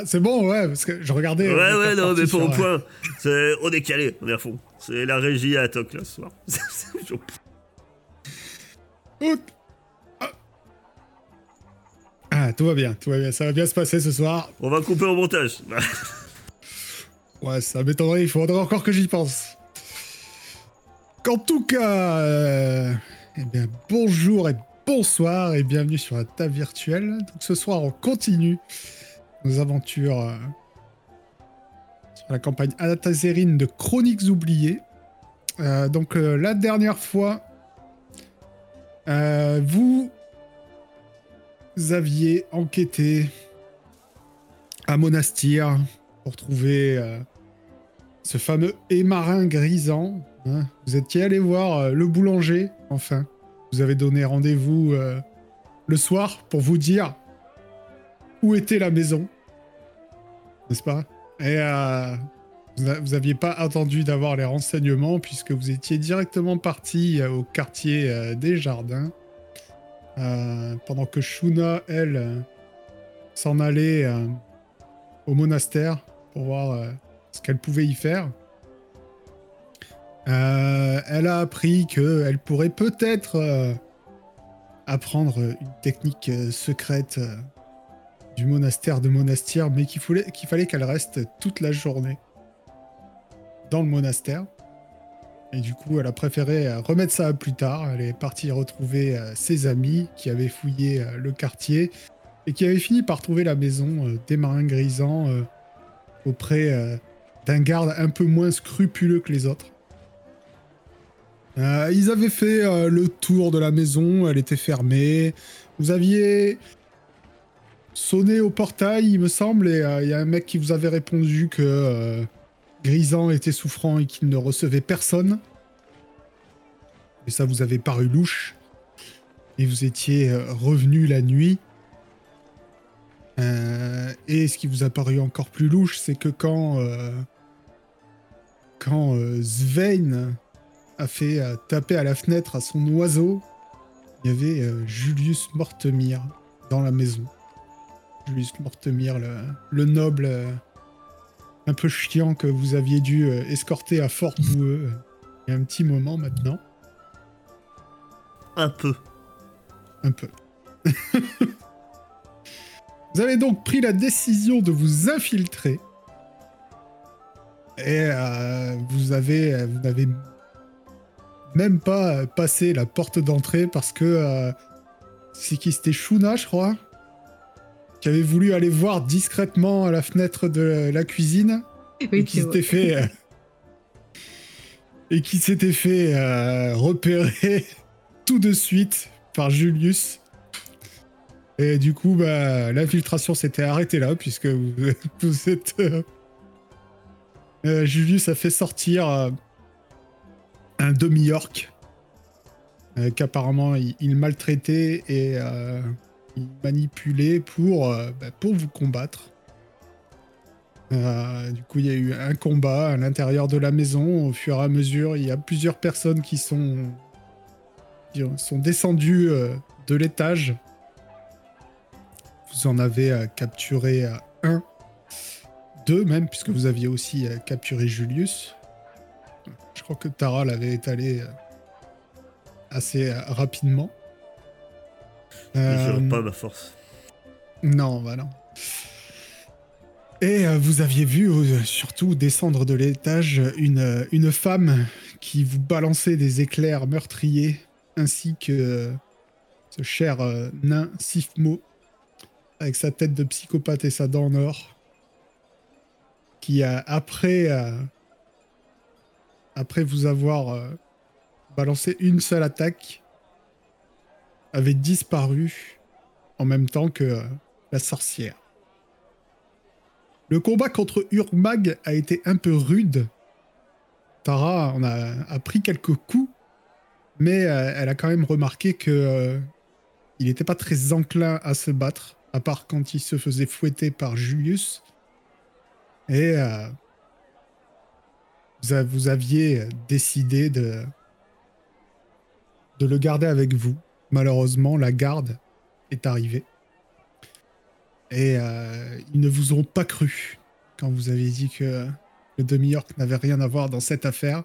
Ah, c'est bon, ouais, parce que je regardais. Ouais, euh, ouais, non, mais pas sur, au euh, point. C'est- On est calé, on est à fond. C'est la régie à toc là ce soir. Ah. Ah, tout va bien, tout va bien, ça va bien se passer ce soir. on va couper au montage. Ouais, ça m'étonnerait, il faudrait encore que j'y pense. En tout cas, euh, eh bien, bonjour et bonsoir et bienvenue sur la table virtuelle. Donc ce soir, on continue nos aventures euh, sur la campagne Anatazerine de Chroniques oubliées. Euh, donc euh, la dernière fois, euh, vous aviez enquêté à Monastir pour trouver ce fameux émarin grisant. hein. Vous étiez allé voir le boulanger, enfin. Vous avez donné rendez-vous le soir pour vous dire où était la maison. N'est-ce pas? Et euh, vous a- vous aviez pas attendu d'avoir les renseignements puisque vous étiez directement parti euh, au quartier euh, des jardins. Pendant que Shuna, elle, s'en allait au monastère pour voir ce qu'elle pouvait y faire. Elle a appris qu'elle pourrait peut-être apprendre une technique secrète du monastère de Monastir, mais qu'il fallait qu'elle reste toute la journée dans le monastère. Et du coup, elle a préféré euh, remettre ça à plus tard. Elle est partie retrouver euh, ses amis qui avaient fouillé euh, le quartier et qui avaient fini par trouver la maison des marins grisants auprès d'un garde un peu moins scrupuleux que les autres. Ils avaient fait le tour de la maison, elle était fermée. Vous aviez sonné au portail, il me semble, et euh, il y a un mec qui vous avait répondu que euh, Grisant était souffrant et qu'il ne recevait personne. Et ça vous avait paru louche. Et vous étiez euh, revenu la nuit. Euh, et ce qui vous a paru encore plus louche, c'est que quand, quand Svein a fait taper à la fenêtre à son oiseau, il y avait Julius Mortemir dans la maison. Julius Mortemir, le, le noble euh, un peu chiant que vous aviez dû euh, escorter à Fort Boueux euh, il y a un petit moment maintenant. Un peu. Un peu. vous avez donc pris la décision de vous infiltrer. Et euh, vous avez, vous n'avez même pas passé la porte d'entrée parce que c'est qui c'était Shuna, je crois, qui avait voulu aller voir discrètement à la fenêtre de la cuisine et qui s'était fait euh, et qui s'était fait euh, repérer tout de suite par Julius. Et du coup, bah, l'infiltration s'était arrêtée là, puisque vous, vous êtes. euh, Julius a fait sortir un demi-orc qu'apparemment il, il maltraitait et manipulait pour, euh, bah, pour vous combattre. Euh, du coup, il y a eu un combat à l'intérieur de la maison. Au fur et à mesure, il y a plusieurs personnes qui sont, qui sont descendues euh, de l'étage. Vous en avez capturé un, deux même, puisque vous aviez aussi capturé Julius. Je crois que Tara l'avait étalé assez rapidement. Je Euh, pas ma force. non, bah non. Et euh, vous aviez vu euh, surtout descendre de l'étage une, une femme qui vous balançait des éclairs meurtriers, ainsi que ce cher nain Sifmo, avec sa tête de psychopathe et sa dent en or, qui après, après vous avoir balancé une seule attaque, avait disparu en même temps que euh, la sorcière. Le combat contre Urmag a été un peu rude. Tara en a, pris quelques coups, mais euh, elle a quand même remarqué que euh, il n'était pas très enclin à se battre, à part quand il se faisait fouetter par Julius. Et vous, aviez décidé de le garder avec vous. Malheureusement, la garde est arrivée. Et euh, ils ne vous ont pas cru quand vous avez dit que le demi-orc n'avait rien à voir dans cette affaire.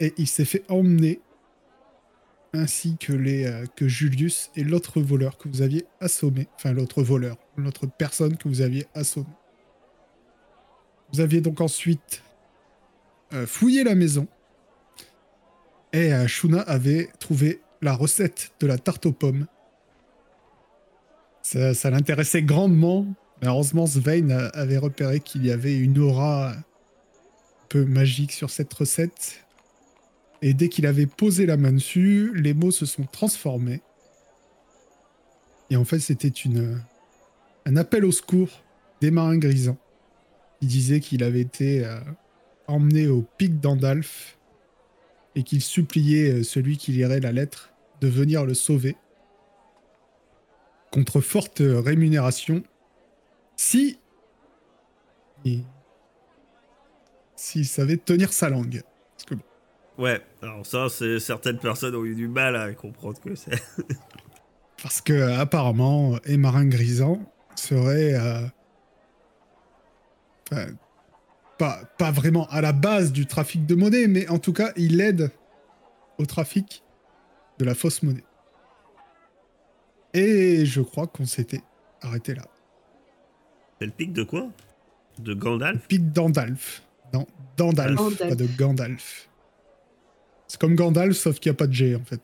Et il s'est fait emmener, ainsi que, euh, Julius et l'autre voleur que vous aviez assommé. Enfin, l'autre voleur, l'autre personne que vous aviez assommé. Vous aviez donc ensuite euh, fouillé la maison. Et Shuna avait trouvé la recette de la tarte aux pommes. Ça, l'intéressait grandement. Malheureusement, Svein avait repéré qu'il y avait une aura un peu magique sur cette recette. Et dès qu'il avait posé la main dessus, les mots se sont transformés. Et en fait, c'était une un appel au secours des marins grisants. qui disait qu'il avait été euh, emmené au pic d'Andalf et qu'il suppliait euh, celui qui lirait la lettre de venir le sauver contre forte rémunération si il- s'il savait tenir sa langue. Parce que bon, Ouais, alors ça, c'est certaines personnes ont eu du mal à comprendre que c'est. Parce que apparemment, Émarin Grisant serait euh, enfin, pas, pas vraiment à la base du trafic de monnaie, mais en tout cas, il aide au trafic de la fausse monnaie. Et je crois qu'on s'était arrêté là. C'est le pic de quoi? De Gandalf? Pic d'Andalf. Non, d'Andalf, pas de Gandalf. C'est comme Gandalf, sauf qu'il n'y a pas de G en fait.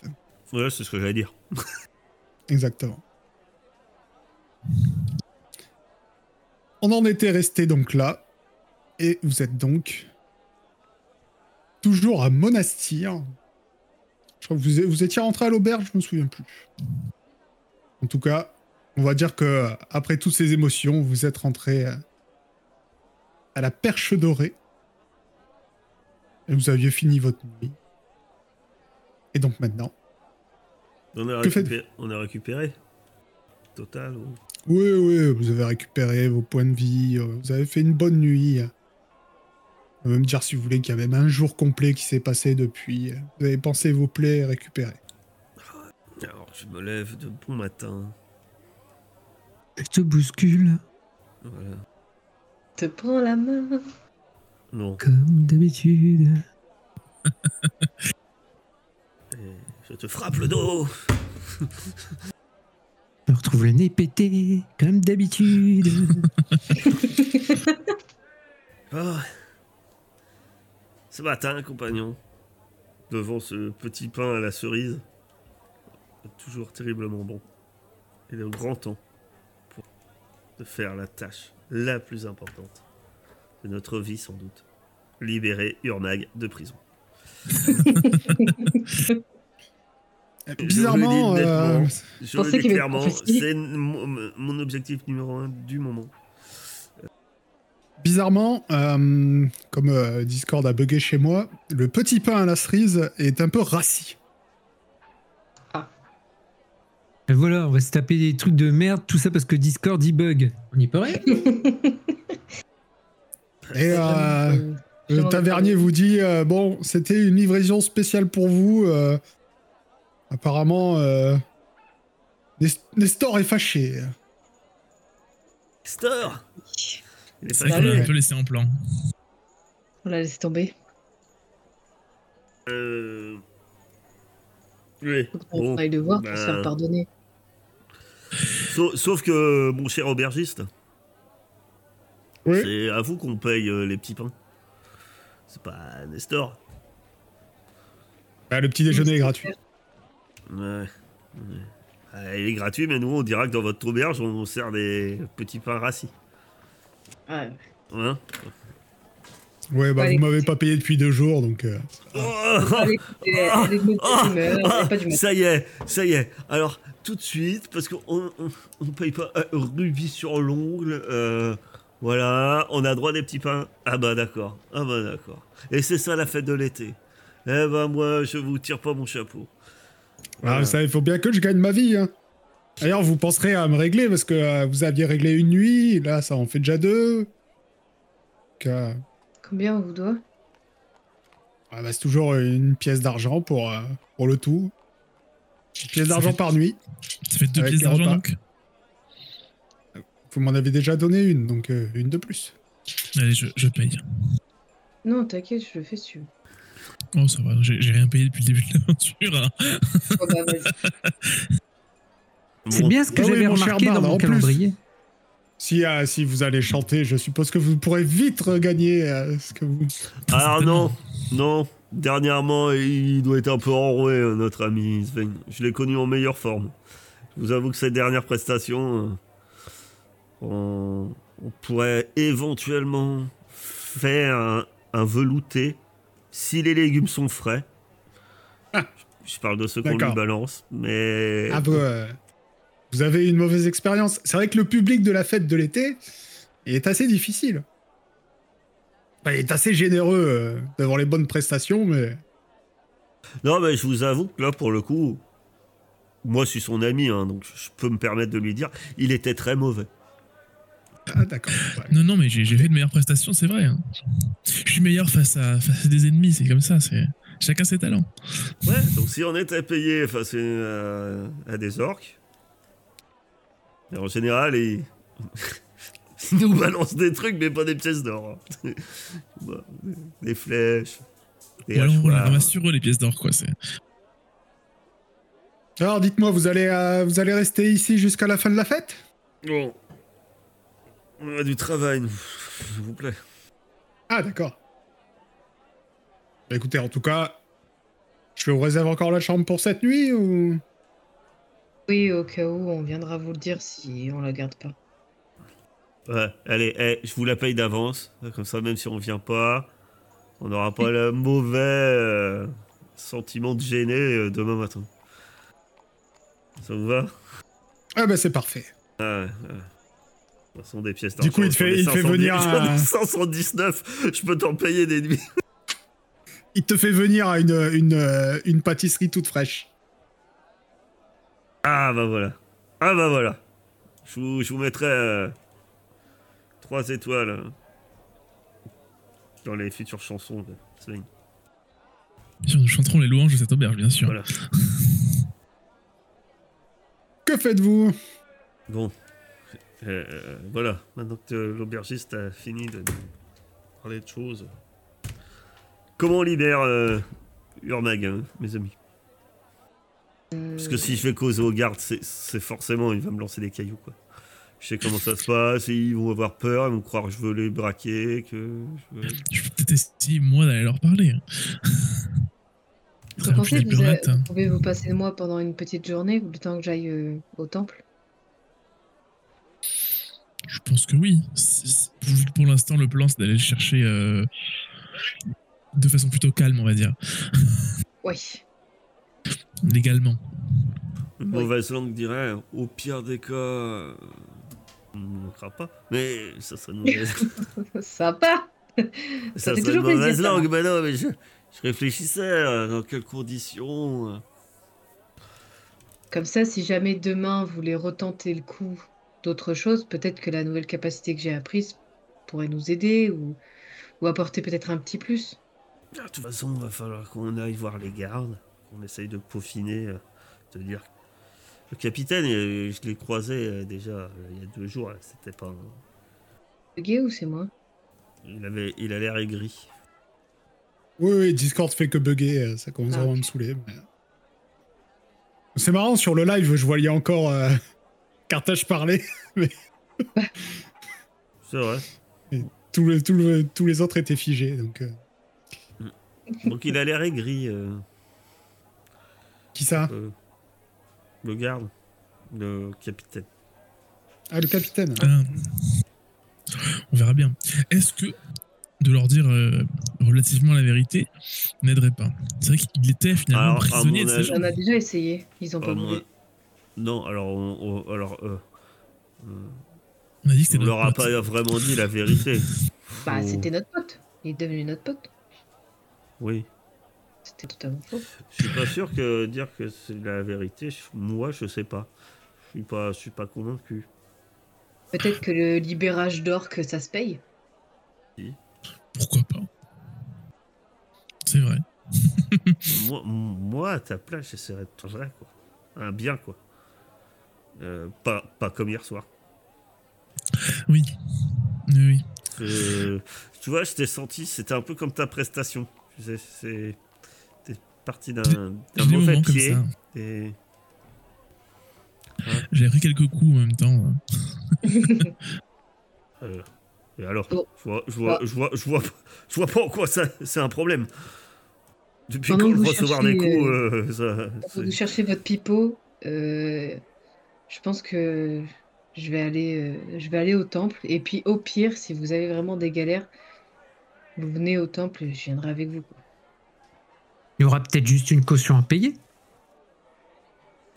Ouais, c'est ce que j'allais dire. Exactement. On en était resté donc là. Et vous êtes donc toujours à Monastir. Je crois que vous, vous étiez rentré à l'auberge, je me souviens plus. En tout cas, on va dire que après toutes ces émotions, vous êtes rentré euh, à la Perche Dorée. Et vous aviez fini votre nuit. Et donc maintenant, On a, récupéré, on a récupéré Total ou... Oui, oui, vous avez récupéré vos points de vie, euh, vous avez fait une bonne nuit. On va me dire si vous voulez qu'il y a même un jour complet qui s'est passé depuis. Vous avez pensé vos plaies récupérées. Alors, je me lève de bon matin. Je te bouscule, Voilà. Te prends la main. Non, comme d'habitude. je te frappe le dos. Je retrouve le nez pété, comme d'habitude. Ah. Ce matin, compagnon, devant ce petit pain à la cerise, toujours terriblement bon, il est au grand temps pour de faire la tâche la plus importante de notre vie sans doute. Libérer Urnag de prison. Bizarrement, Je le dis euh, nettement, je le dis avait clairement, c'est mon objectif numéro un du moment. Bizarrement, euh, comme euh, Discord a bugué chez moi, le petit pain à la cerise est un peu rassis. Et voilà, on va se taper des trucs de merde, tout ça parce que Discord il bug. On y peut rien. Et euh, le tavernier vous dit euh, bon, c'était une livraison spéciale pour vous. euh, apparemment, euh, Nest- Nestor est fâché. Est C'est vrai qu'on l'a Salut. un peu laissé en plan. On l'a laissé tomber. Euh... Oui. Faut qu'on Bon, aille le voir pour ben, se faire pardonner. Sauf, sauf que, mon cher aubergiste, Oui. c'est à vous qu'on paye euh, les petits pains. C'est pas Nestor. Bah, le petit déjeuner est gratuit. Ouais. ouais. Ah, il est gratuit, mais nous, on dira que dans votre auberge, on sert des petits pains rassis. Ouais. Ouais, bah vous m'avez pas payé depuis deux jours, donc. euh, Oh, Ah, ah, ça y est, ça y est. Alors, tout de suite, parce qu'on on, on paye pas euh, rubis sur l'ongle, euh, voilà, on a droit des petits pains. Ah bah d'accord, ah bah d'accord. Et c'est ça la fête de l'été. Eh ben moi, je vous tire pas mon chapeau. Ah, Voilà. ça, il faut bien que je gagne ma vie. Hein. D'ailleurs, vous penserez à me régler parce que euh, vous aviez réglé une nuit, là, ça en fait déjà deux. Donc, euh, Combien on vous doit ah, bah, c'est toujours une pièce d'argent pour, euh, pour le tout. Une pièce d'argent fait- par nuit. Ça fait deux pièces d'argent donc Vous m'en avez déjà donné une, donc euh, une de plus. Allez, je, je paye. Non, t'inquiète, je le fais si tu veux. Oh, ça va, j'ai rien payé depuis le début de l'aventure. hein. Oh, bah. C'est bien ce que Ah oui, j'avais cher remarqué dans mon en plus. calendrier. Si, euh, si vous allez chanter, je suppose que vous pourrez vite regagner euh, ce que vous. Alors non, non. Dernièrement, il doit être un peu enroué, euh, notre ami Sven. Je l'ai connu en meilleure forme. Je vous avoue que cette dernière prestation, on, on pourrait éventuellement faire un, un velouté si les légumes sont frais. Ah. Je parle de ceux qu'on lui balance, mais Ah, vous, euh, vous avez une mauvaise expérience. C'est vrai que le public de la fête de l'été est assez difficile. Enfin, il est assez généreux euh, d'avoir les bonnes prestations, mais. Non, mais je vous avoue que là, pour le coup, moi, je suis son ami, hein, donc je peux me permettre de lui dire, il était très mauvais. Ah, d'accord. ouais. Non, non, mais j'ai j'ai fait de meilleures prestations, c'est vrai. hein. Je suis meilleur face à, face à des ennemis, c'est comme ça. c'est Chacun ses talents. Ouais, donc si on était payé face à, à des orques, en général, ils, ils nous balancent des trucs, mais pas des pièces d'or. hein. Bah, des flèches, des alors on les ramasse sur eux, les pièces d'or, quoi. c'est- Alors, dites-moi, vous allez, euh, vous allez rester ici jusqu'à la fin de la fête? Bon. On a du travail, nous, s'il vous plaît. Ah, d'accord. Bah, écoutez, en tout cas, je vous réserve encore la chambre pour cette nuit ou? Oui, au cas où, on viendra vous le dire si on la garde pas. Ouais, allez, eh, je vous la paye d'avance. Comme ça, même si on vient pas, on n'aura pas le mauvais euh, sentiment de gêner euh, demain matin. Ça vous va? Ah, bah, c'est parfait. Ah, ouais, ouais. De toute façon, des pièces Du coup, il te fait- il te fait venir un- 519, je peux t'en payer des nuits. Il te fait venir à une, une, une pâtisserie toute fraîche. Ah, bah voilà. Ah, bah voilà. Je vous, je vous mettrai euh, trois étoiles euh, dans les futures chansons de Sven. Bien sûr, nous chanterons les louanges de cette auberge, bien sûr. Voilà. Que faites-vous? Bon. Euh, euh, voilà. Maintenant que l'aubergiste a fini de parler de choses. Comment on libère euh, Urmag, hein, mes amis? Parce que si je vais causer aux gardes, c'est forcément, il va me lancer des cailloux, quoi. Je sais comment ça se passe, et ils vont avoir peur, ils vont croire que je veux les braquer, que je veux- Je vais peut-être essayer, moi, d'aller leur parler. hein. Vous pensez vous, hein. vous pouvez vous passer de moi pendant une petite journée, le temps que j'aille euh, au temple? Je pense que oui. Vu que pour l'instant, le plan, c'est d'aller le chercher euh, de façon plutôt calme, on va dire. Oui. Légalement. Une mauvaise langue dirait, au pire des cas, on ne manquera pas. Mais ça serait une mauvaise, Sympa ça fait serait une toujours plaisir, mauvaise ça. langue. Mais non, mais je, je réfléchissais, euh, dans quelles conditions. euh. Comme ça, si jamais demain vous voulez retenter le coup d'autre chose, peut-être que la nouvelle capacité que j'ai apprise pourrait nous aider ou, ou apporter peut-être un petit plus. De toute façon, il va falloir qu'on aille voir les gardes, qu'on essaye de peaufiner, euh, de dire. Le capitaine, euh, je l'ai croisé euh, déjà euh, il y a deux jours, là, c'était pas. un- Le gay ou c'est moi? Il avait, il a l'air aigri. Oui, oui, Discord fait que bugger, euh, ça commence Ah, vraiment à me saouler. mais- C'est marrant, sur le live, je voyais encore euh, Carthage parler, C'est vrai. tous les, tous le- tous les autres étaient figés, donc... euh, Donc il a l'air aigri, euh, Qui ça euh, le garde, le capitaine. Ah, le capitaine Ah. On verra bien. Est-ce que de leur dire euh, relativement la vérité n'aiderait pas? C'est vrai qu'il était finalement Alors, prisonnier de ces. On a déjà essayé, ils ont pas voulu. Non, alors, on, on- alors euh, On a dit que on leur a pote. pas vraiment dit la vérité. Bah, c'était notre pote. Il est devenu notre pote. Oui. C'était totalement faux. Je suis pas sûr que dire que c'est la vérité. Moi, je sais pas. Je suis pas, je suis pas convaincu. Peut-être que le libérage d'or, que ça se paye. Pourquoi pas C'est vrai. moi, moi, à ta place, j'essaierais de faire vrai, quoi. Un bien, quoi. Euh, pas, pas comme hier soir. Oui. Oui. Euh, tu vois, je t'ai senti, c'était un peu comme ta prestation. Tu sais, c'est. Parti d'un mauvais pied. ça. Et. J'ai pris quelques coups en même temps. euh, et alors je, vois, je, vois, je, vois, je, vois, je vois pas en quoi ça, c'est un problème. Depuis Pendant quand vous recevoir des coups, euh, ça. C'est- vous cherchez votre pipeau, euh, je pense que je vais aller, euh, je vais aller au temple. Et puis au pire, si vous avez vraiment des galères, vous venez au temple et je viendrai avec vous. quoi. Il y aura peut-être juste une caution à payer.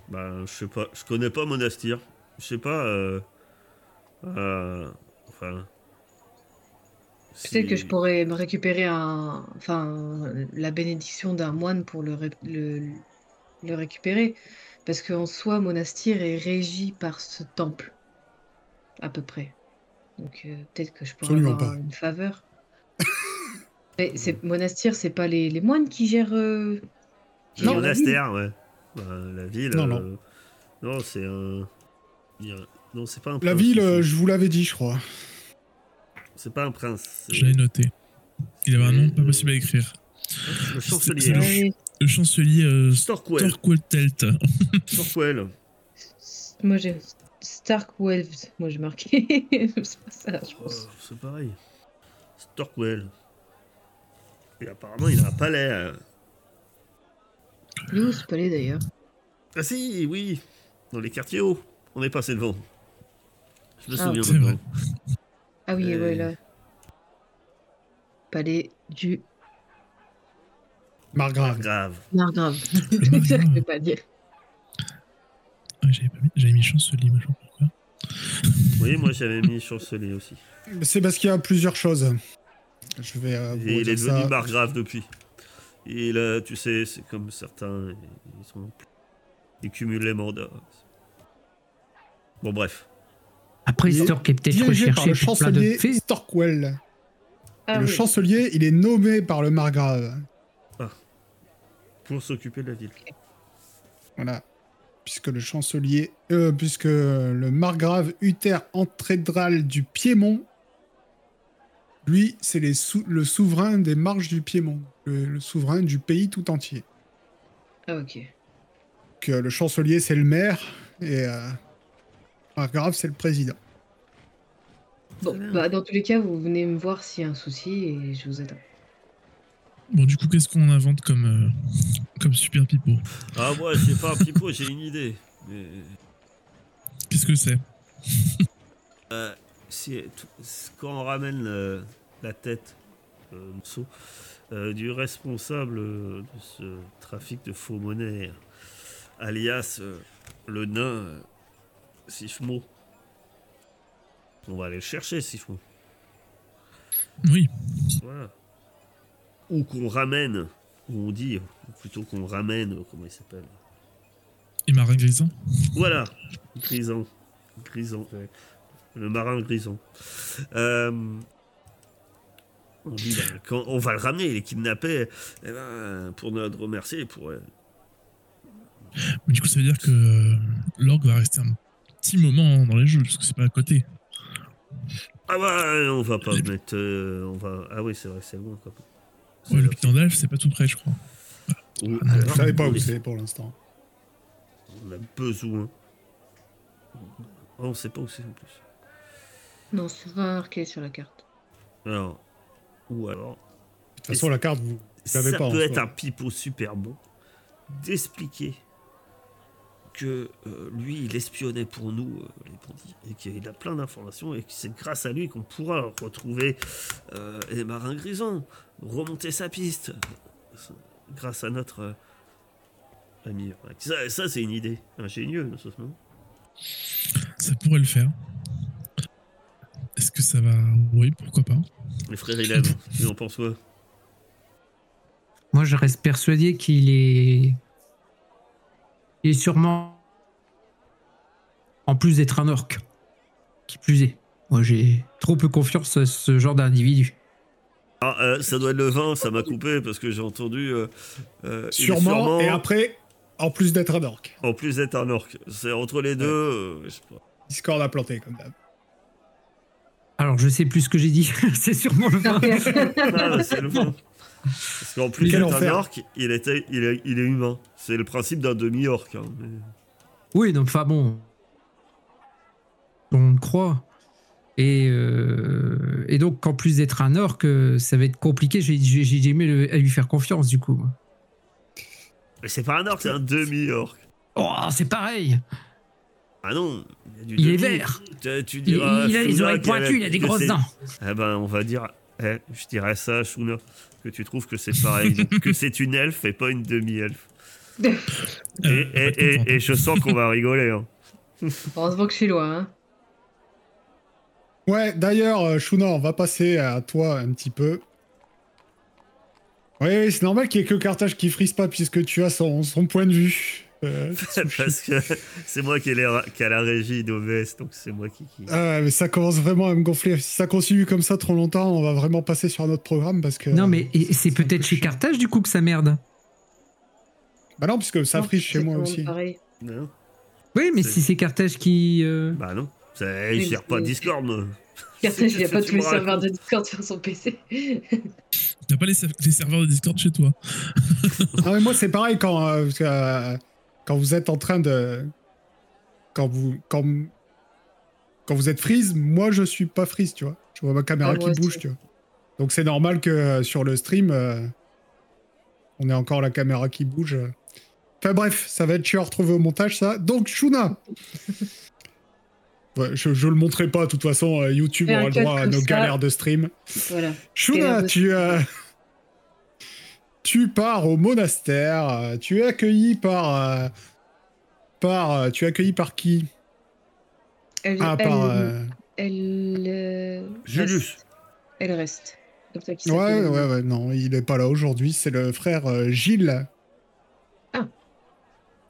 Bah, je sais pas, je connais pas Monastir. Je sais pas. Euh, euh, enfin. Peut-être que je pourrais me récupérer un, enfin, la bénédiction d'un moine pour le, ré- le, le récupérer. Parce qu'en soi, Monastir est régi par ce temple, à peu près. Donc euh, peut-être que je pourrais Absolument avoir pas. une faveur. Mais c'est Monastir, c'est pas les, les moines qui gèrent. euh, qui Le gèrent la ville monastère, ouais. Bah, la ville. Non, euh, non, c'est un. Non, c'est pas un La prince, ville, ici. euh, je vous l'avais dit, je crois. C'est pas un prince. Je l'ai noté. Il avait un nom pas possible à écrire. Le c'est chancelier. le Ah ch-. Le chancelier euh, Storkwell. Torqueltelt. Storkwell. Moi j'ai Stark Welves. Moi j'ai marqué. c'est pas ça, je Oh, pense. c'est pareil. Storkwell. Et apparemment, il a un palais. euh. Il est où ce palais d'ailleurs Ah si, oui. Dans les quartiers hauts. On est passé devant. Je me Ah. souviens C'est maintenant. vrai. Ah oui, Euh. ouais, là. Palais du Margrave. Grave. Margrave. Le Margrave. je vais pas dire. Ah, j'avais mis, mis chancelier, moi je sais pas pourquoi. Oui, moi j'avais mis chancelier aussi. C'est parce qu'il y a plusieurs choses. Je vais euh, vous Et il est devenu margrave depuis. Et là, tu sais, c'est comme certains, ils, sont, ils cumulent les mandats. Bon, bref. Après, Il est Stork est peut-être Dirigé par recherché le pour chancelier faits. Storkwell. Ah le oui. chancelier, il est nommé par le Margrave. Pour s'occuper de la ville. Voilà. Puisque le chancelier, euh, puisque le margrave Uther Antrédral du Piémont, lui, c'est sou- le souverain des marches du Piémont, le, le souverain du pays tout entier. Ah ok. Que le chancelier, c'est le maire et euh, margrave, c'est le président. Bon, bah, dans tous les cas, vous venez me voir s'il y a un souci et je vous attends. Bon, du coup, qu'est-ce qu'on invente comme, euh, comme super pipeau? Ah, moi, j'ai pas un pipeau, j'ai une idée. Mais, Qu'est-ce que c'est? Euh, si- quand on ramène euh, la tête euh, euh, du responsable de ce trafic de faux monnaie, alias euh, le nain Sifmo, on va aller le chercher, Sifmo. Oui, Voilà. Ou qu'on ramène, ou on dit, ou plutôt qu'on ramène, comment il s'appelle? Et marin grisant. Voilà, Grison. Grison, ouais. Le marin Grison. Euh, on dit, ben, quand on va le ramener, il est kidnappé, eh ben, pour notre remercier, pour... euh, Mais du coup, ça veut dire que euh, l'orgue va rester un petit moment dans les jeux, parce que c'est pas à côté. Ah bah, on va pas mettre... euh, on va... Ah oui, c'est vrai, c'est loin, quoi. Ouais, le piton d'Alf, c'est pas tout près, je crois. Ou- Vous alors, savez pas où c'est pour l'instant. On a besoin. Oh, on sait pas où c'est en plus. Non, c'est pas marqué sur la carte. Alors, ou alors, De toute façon, la carte, vous ça l'avez pas. en peut être soi. un pipeau super bon d'expliquer que euh, lui, il espionnait pour nous, euh, les bandits, et qu'il a plein d'informations, et que c'est grâce à lui qu'on pourra retrouver euh, les marins grisons, remonter sa piste, euh, grâce à notre euh, ami. Ça, ça, c'est une idée ingénieuse, non Ça pourrait le faire. Est-ce que ça va. Oui, pourquoi pas. Les frères Hélène, tu en penses quoi Moi, je reste persuadé qu'il est. Il est sûrement. En plus d'être un orc. Qui plus est. Moi, j'ai trop peu confiance à ce genre d'individu. Ah, euh, ça doit être le vin, ça m'a coupé parce que j'ai entendu. euh, euh, Sûrement, Et après, en plus d'être un orc. En plus d'être un orc. C'est entre les deux. euh, je sais pas. Discord a planté, comme d'hab. Alors, je sais plus ce que j'ai dit. c'est sûrement le vin. Ah, c'est le vin. Parce qu'en plus un orc, il, était, il, est, il est humain. C'est le principe d'un demi-orc. hein, mais- Oui, donc, enfin bon. On le croit. Et, euh, et donc, en plus d'être un orc, euh, ça va être compliqué. J'ai j'ai- j'ai aimé le- à lui faire confiance, du coup. Mais c'est pas un orc, c'est un demi-orc. Oh, c'est pareil. Ah non, il, y a du Il est vert. Tu, diras il a les oreilles pointues, il a des grosses dents. Eh ben, on va dire. Eh, je dirais ça à Shuna. Que tu trouves que c'est pareil. donc, que c'est une elfe et pas une demi-elfe. Et, Euh, et, je sens qu'on va rigoler. hein. Heureusement que je suis loin. Hein. Ouais, d'ailleurs, euh, Shuna, on va passer à toi un petit peu. Oui, oui, c'est normal qu'il y ait que Carthage qui frise pas puisque tu as son, son point de vue. Euh, Parce que c'est moi qui ai, qui a la régie d'OBS, donc c'est moi qui. qui- Ah, mais ça commence vraiment à me gonfler. Si ça continue comme ça trop longtemps, on va vraiment passer sur un autre programme parce que. Non, mais c'est peut-être chez. Carthage, du coup, que ça merde. Bah non, puisque ça Non, frise chez moi aussi. Non Oui, mais si c'est Carthage qui. euh, Bah non. Ça, il gère pas Discord. Carthage, il n'y a pas tous les serveurs de. Discord sur son PC. T'as pas les, ser- les serveurs de Discord chez toi Ah, mais moi, c'est pareil quand, euh, parce que, euh, quand vous êtes en train de. Quand vous. Quand, quand vous êtes freeze, moi, je suis pas freeze, tu vois. Je vois ma caméra Ah, qui bouge, aussi. tu vois. Donc, c'est normal que euh, sur le stream, euh, on ait encore la caméra qui bouge. Enfin, bref, ça va être chiant à retrouver au montage, ça. Donc, Shuna Ouais, je, je le montrerai pas, de toute façon, euh, YouTube aura le droit à nos ça. galères de stream. Voilà. Shuna, tu, tu pars au monastère. Tu es accueilli par. euh, par euh, tu es accueilli par qui? Elle, Ah, elle, par. euh, elle, euh, Julius. reste. Elle reste. Ça Ouais, ouais, ouais, non, il est pas là aujourd'hui. C'est le frère euh, Gilles. Ah.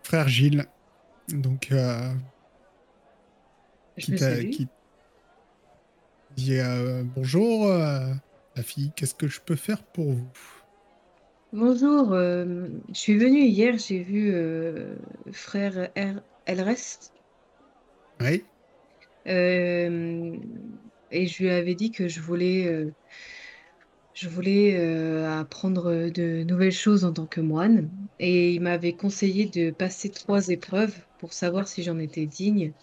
Frère Gilles. Donc, euh, Je qui dit euh, bonjour, euh, la fille. Qu'est-ce que je peux faire pour vous? Bonjour, euh, je suis venue hier, j'ai vu euh, frère R. Elrest Oui. euh, et je lui avais dit que je voulais, je voulais apprendre de nouvelles choses en tant que moine et il m'avait conseillé de passer trois épreuves pour savoir si j'en étais digne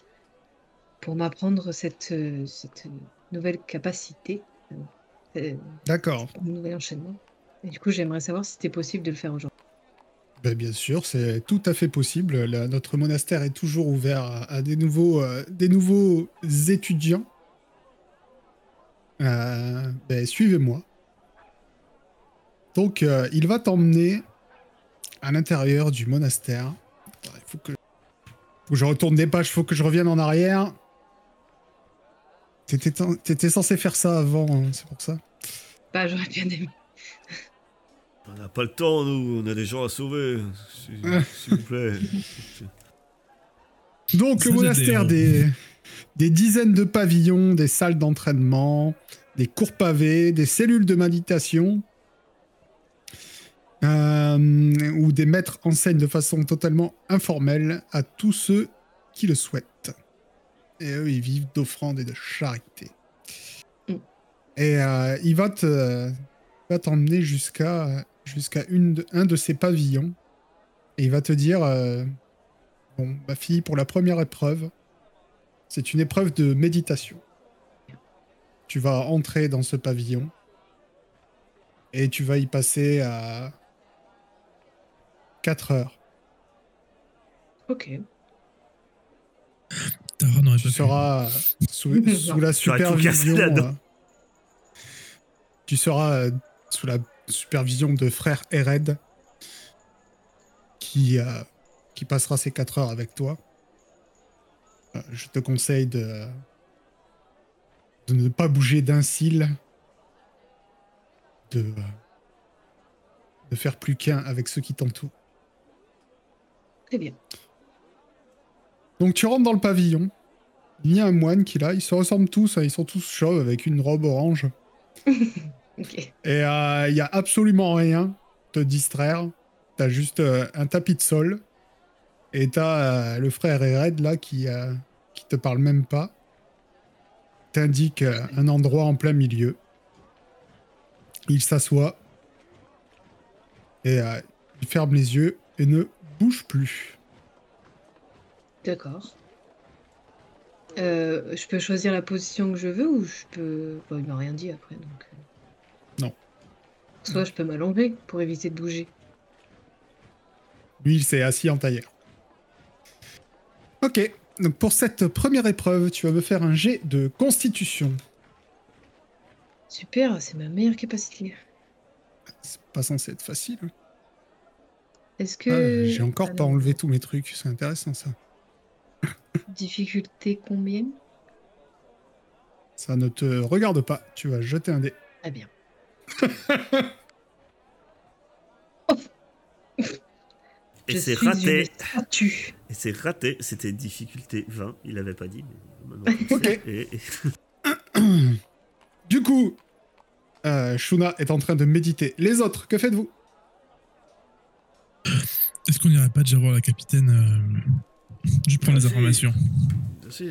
pour m'apprendre cette, cette nouvelle capacité, D'accord. ce nouvel enchaînement. Et du coup, j'aimerais savoir si c'était possible de le faire aujourd'hui. Ben, bien sûr, c'est tout à fait possible. La- notre monastère est toujours ouvert à, à des, nouveaux, euh, des nouveaux étudiants. Euh, ben, Suivez-moi. Donc, euh, il va t'emmener à l'intérieur du monastère. Attends, Il faut que, faut que je retourne des pages, il faut que je revienne en arrière. T'étais t'étais censé faire ça avant, hein, c'est pour ça. Bah, j'aurais bien aimé. On n'a pas le temps, nous. On a des gens à sauver. S'il vous plaît. Donc, Ça, le monastère, des- des, des dizaines de pavillons, des salles d'entraînement, des cours pavés, des cellules de méditation, euh, où des maîtres enseignent de façon totalement informelle à tous ceux qui le souhaitent. Et eux, ils vivent d'offrandes et de charité. Mm. Et euh, il va te, il va t'emmener jusqu'à jusqu'à de- un de ces pavillons. Et il va te dire... euh, Bon, ma fille, pour la première épreuve, c'est une épreuve de méditation. Tu vas entrer dans ce pavillon et tu vas y passer à 4 heures. Ok. N'aurait Tu seras sous, sous la supervision. euh, tu seras euh, sous la supervision de frère Ered qui, euh, qui passera ces 4 heures avec toi. Euh, je te conseille de, de ne pas bouger d'un cil, de, de faire plus qu'un avec ceux qui t'entourent. Très bien. Donc tu rentres dans le pavillon. Il y a un moine qui est là. Ils se ressemblent tous. hein, Ils sont tous chauves avec une robe orange. Et euh, il y a absolument rien te distraire. T'as juste euh, un tapis de sol. Et t'as euh, le frère Ered là qui, euh, qui te parle même pas. t'indique euh, un endroit en plein milieu. Il s'assoit et euh, il ferme les yeux et ne bouge plus. D'accord. Euh, je peux choisir la position que je veux ou je peux. Bon, il m'a rien dit après donc. Non. Soit je peux m'allonger pour éviter de bouger. Lui, il s'est assis en tailleur. Ok, donc pour cette première épreuve, tu vas me faire un jet de constitution. Super, c'est ma meilleure capacité. C'est pas censé être facile. hein. Est-ce que. Ah, J'ai encore Ah pas non. enlevé tous mes trucs, c'est intéressant ça. Difficulté combien? Ça ne te regarde pas, tu vas jeter un dé. Ah bien. Et c'est raté. Et c'est raté. C'était difficulté 20. Il l'avait pas dit. Mais Ok. sait. Et- et- Du coup, euh, Shuna est en train de méditer. Les autres, que faites-vous? Est-ce qu'on n'irait pas déjà voir la capitaine euh, Je prends Ah, les si. informations. Si.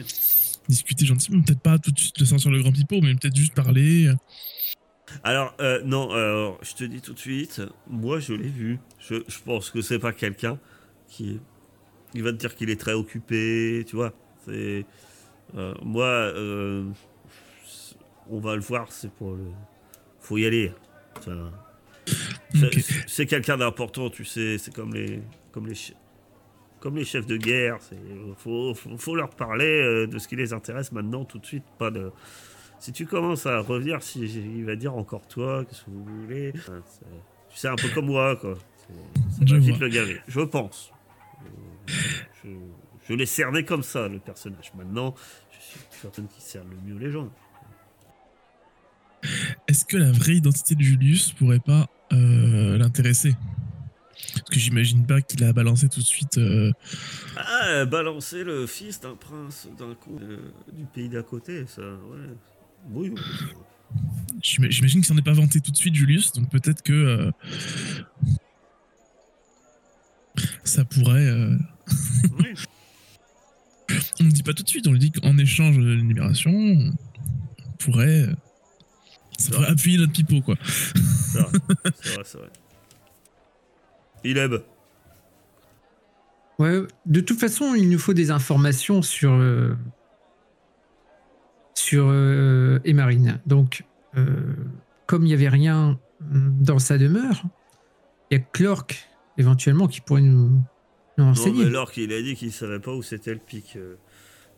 Discuter gentiment. Peut-être pas tout de suite le sortir le grand pipeau, mais peut-être juste parler. Alors, euh, non, alors, je te dis tout de suite, moi je l'ai vu. Je, je pense que c'est pas quelqu'un qui. Il va te dire qu'il est très occupé, tu vois. C'est. euh, moi, euh, on va le voir, c'est pour le. Faut y aller. C'est- quelqu'un d'important, tu sais. C'est comme les. Comme les, che- comme les chefs de guerre. C'est, faut, faut, faut leur parler de ce qui les intéresse maintenant, tout de suite. Pas de. Si tu commences à revenir, si, il va dire encore toi, qu'est-ce que vous voulez. Enfin, c'est- tu sais, un peu comme moi, quoi. Ça Je va vite vois. le gaver, je pense. Euh, Je, je l'ai cerné comme ça, le personnage. Maintenant, je suis certain qu'il cerne le mieux les gens. Est-ce que la vraie identité de Julius pourrait pas euh, l'intéresser? Parce que j'imagine pas qu'il a balancé tout de suite. euh, Ah, balancer le fils d'un prince d'un coup euh, du pays d'à côté, ça, ouais. Oui, oui. j'ima- J'imagine qu'il s'en est pas vanté tout de suite, Julius, donc peut-être que. euh, ça pourrait. euh, oui. On ne dit pas tout de suite, on lui dit qu'en échange de libération, on pourrait. euh, Ça pourrait appuyer notre pipeau, quoi. C'est vrai, c'est vrai, c'est vrai. Ileb, Ouais, de toute façon, il nous faut des informations sur euh, sur euh, Emarine. Donc, euh, comme il n'y avait rien hum, dans sa demeure, il y a Clork éventuellement qui pourrait nous, nous Non, renseigner. mais alors qu'il a dit qu'il savait pas où c'était le pic euh,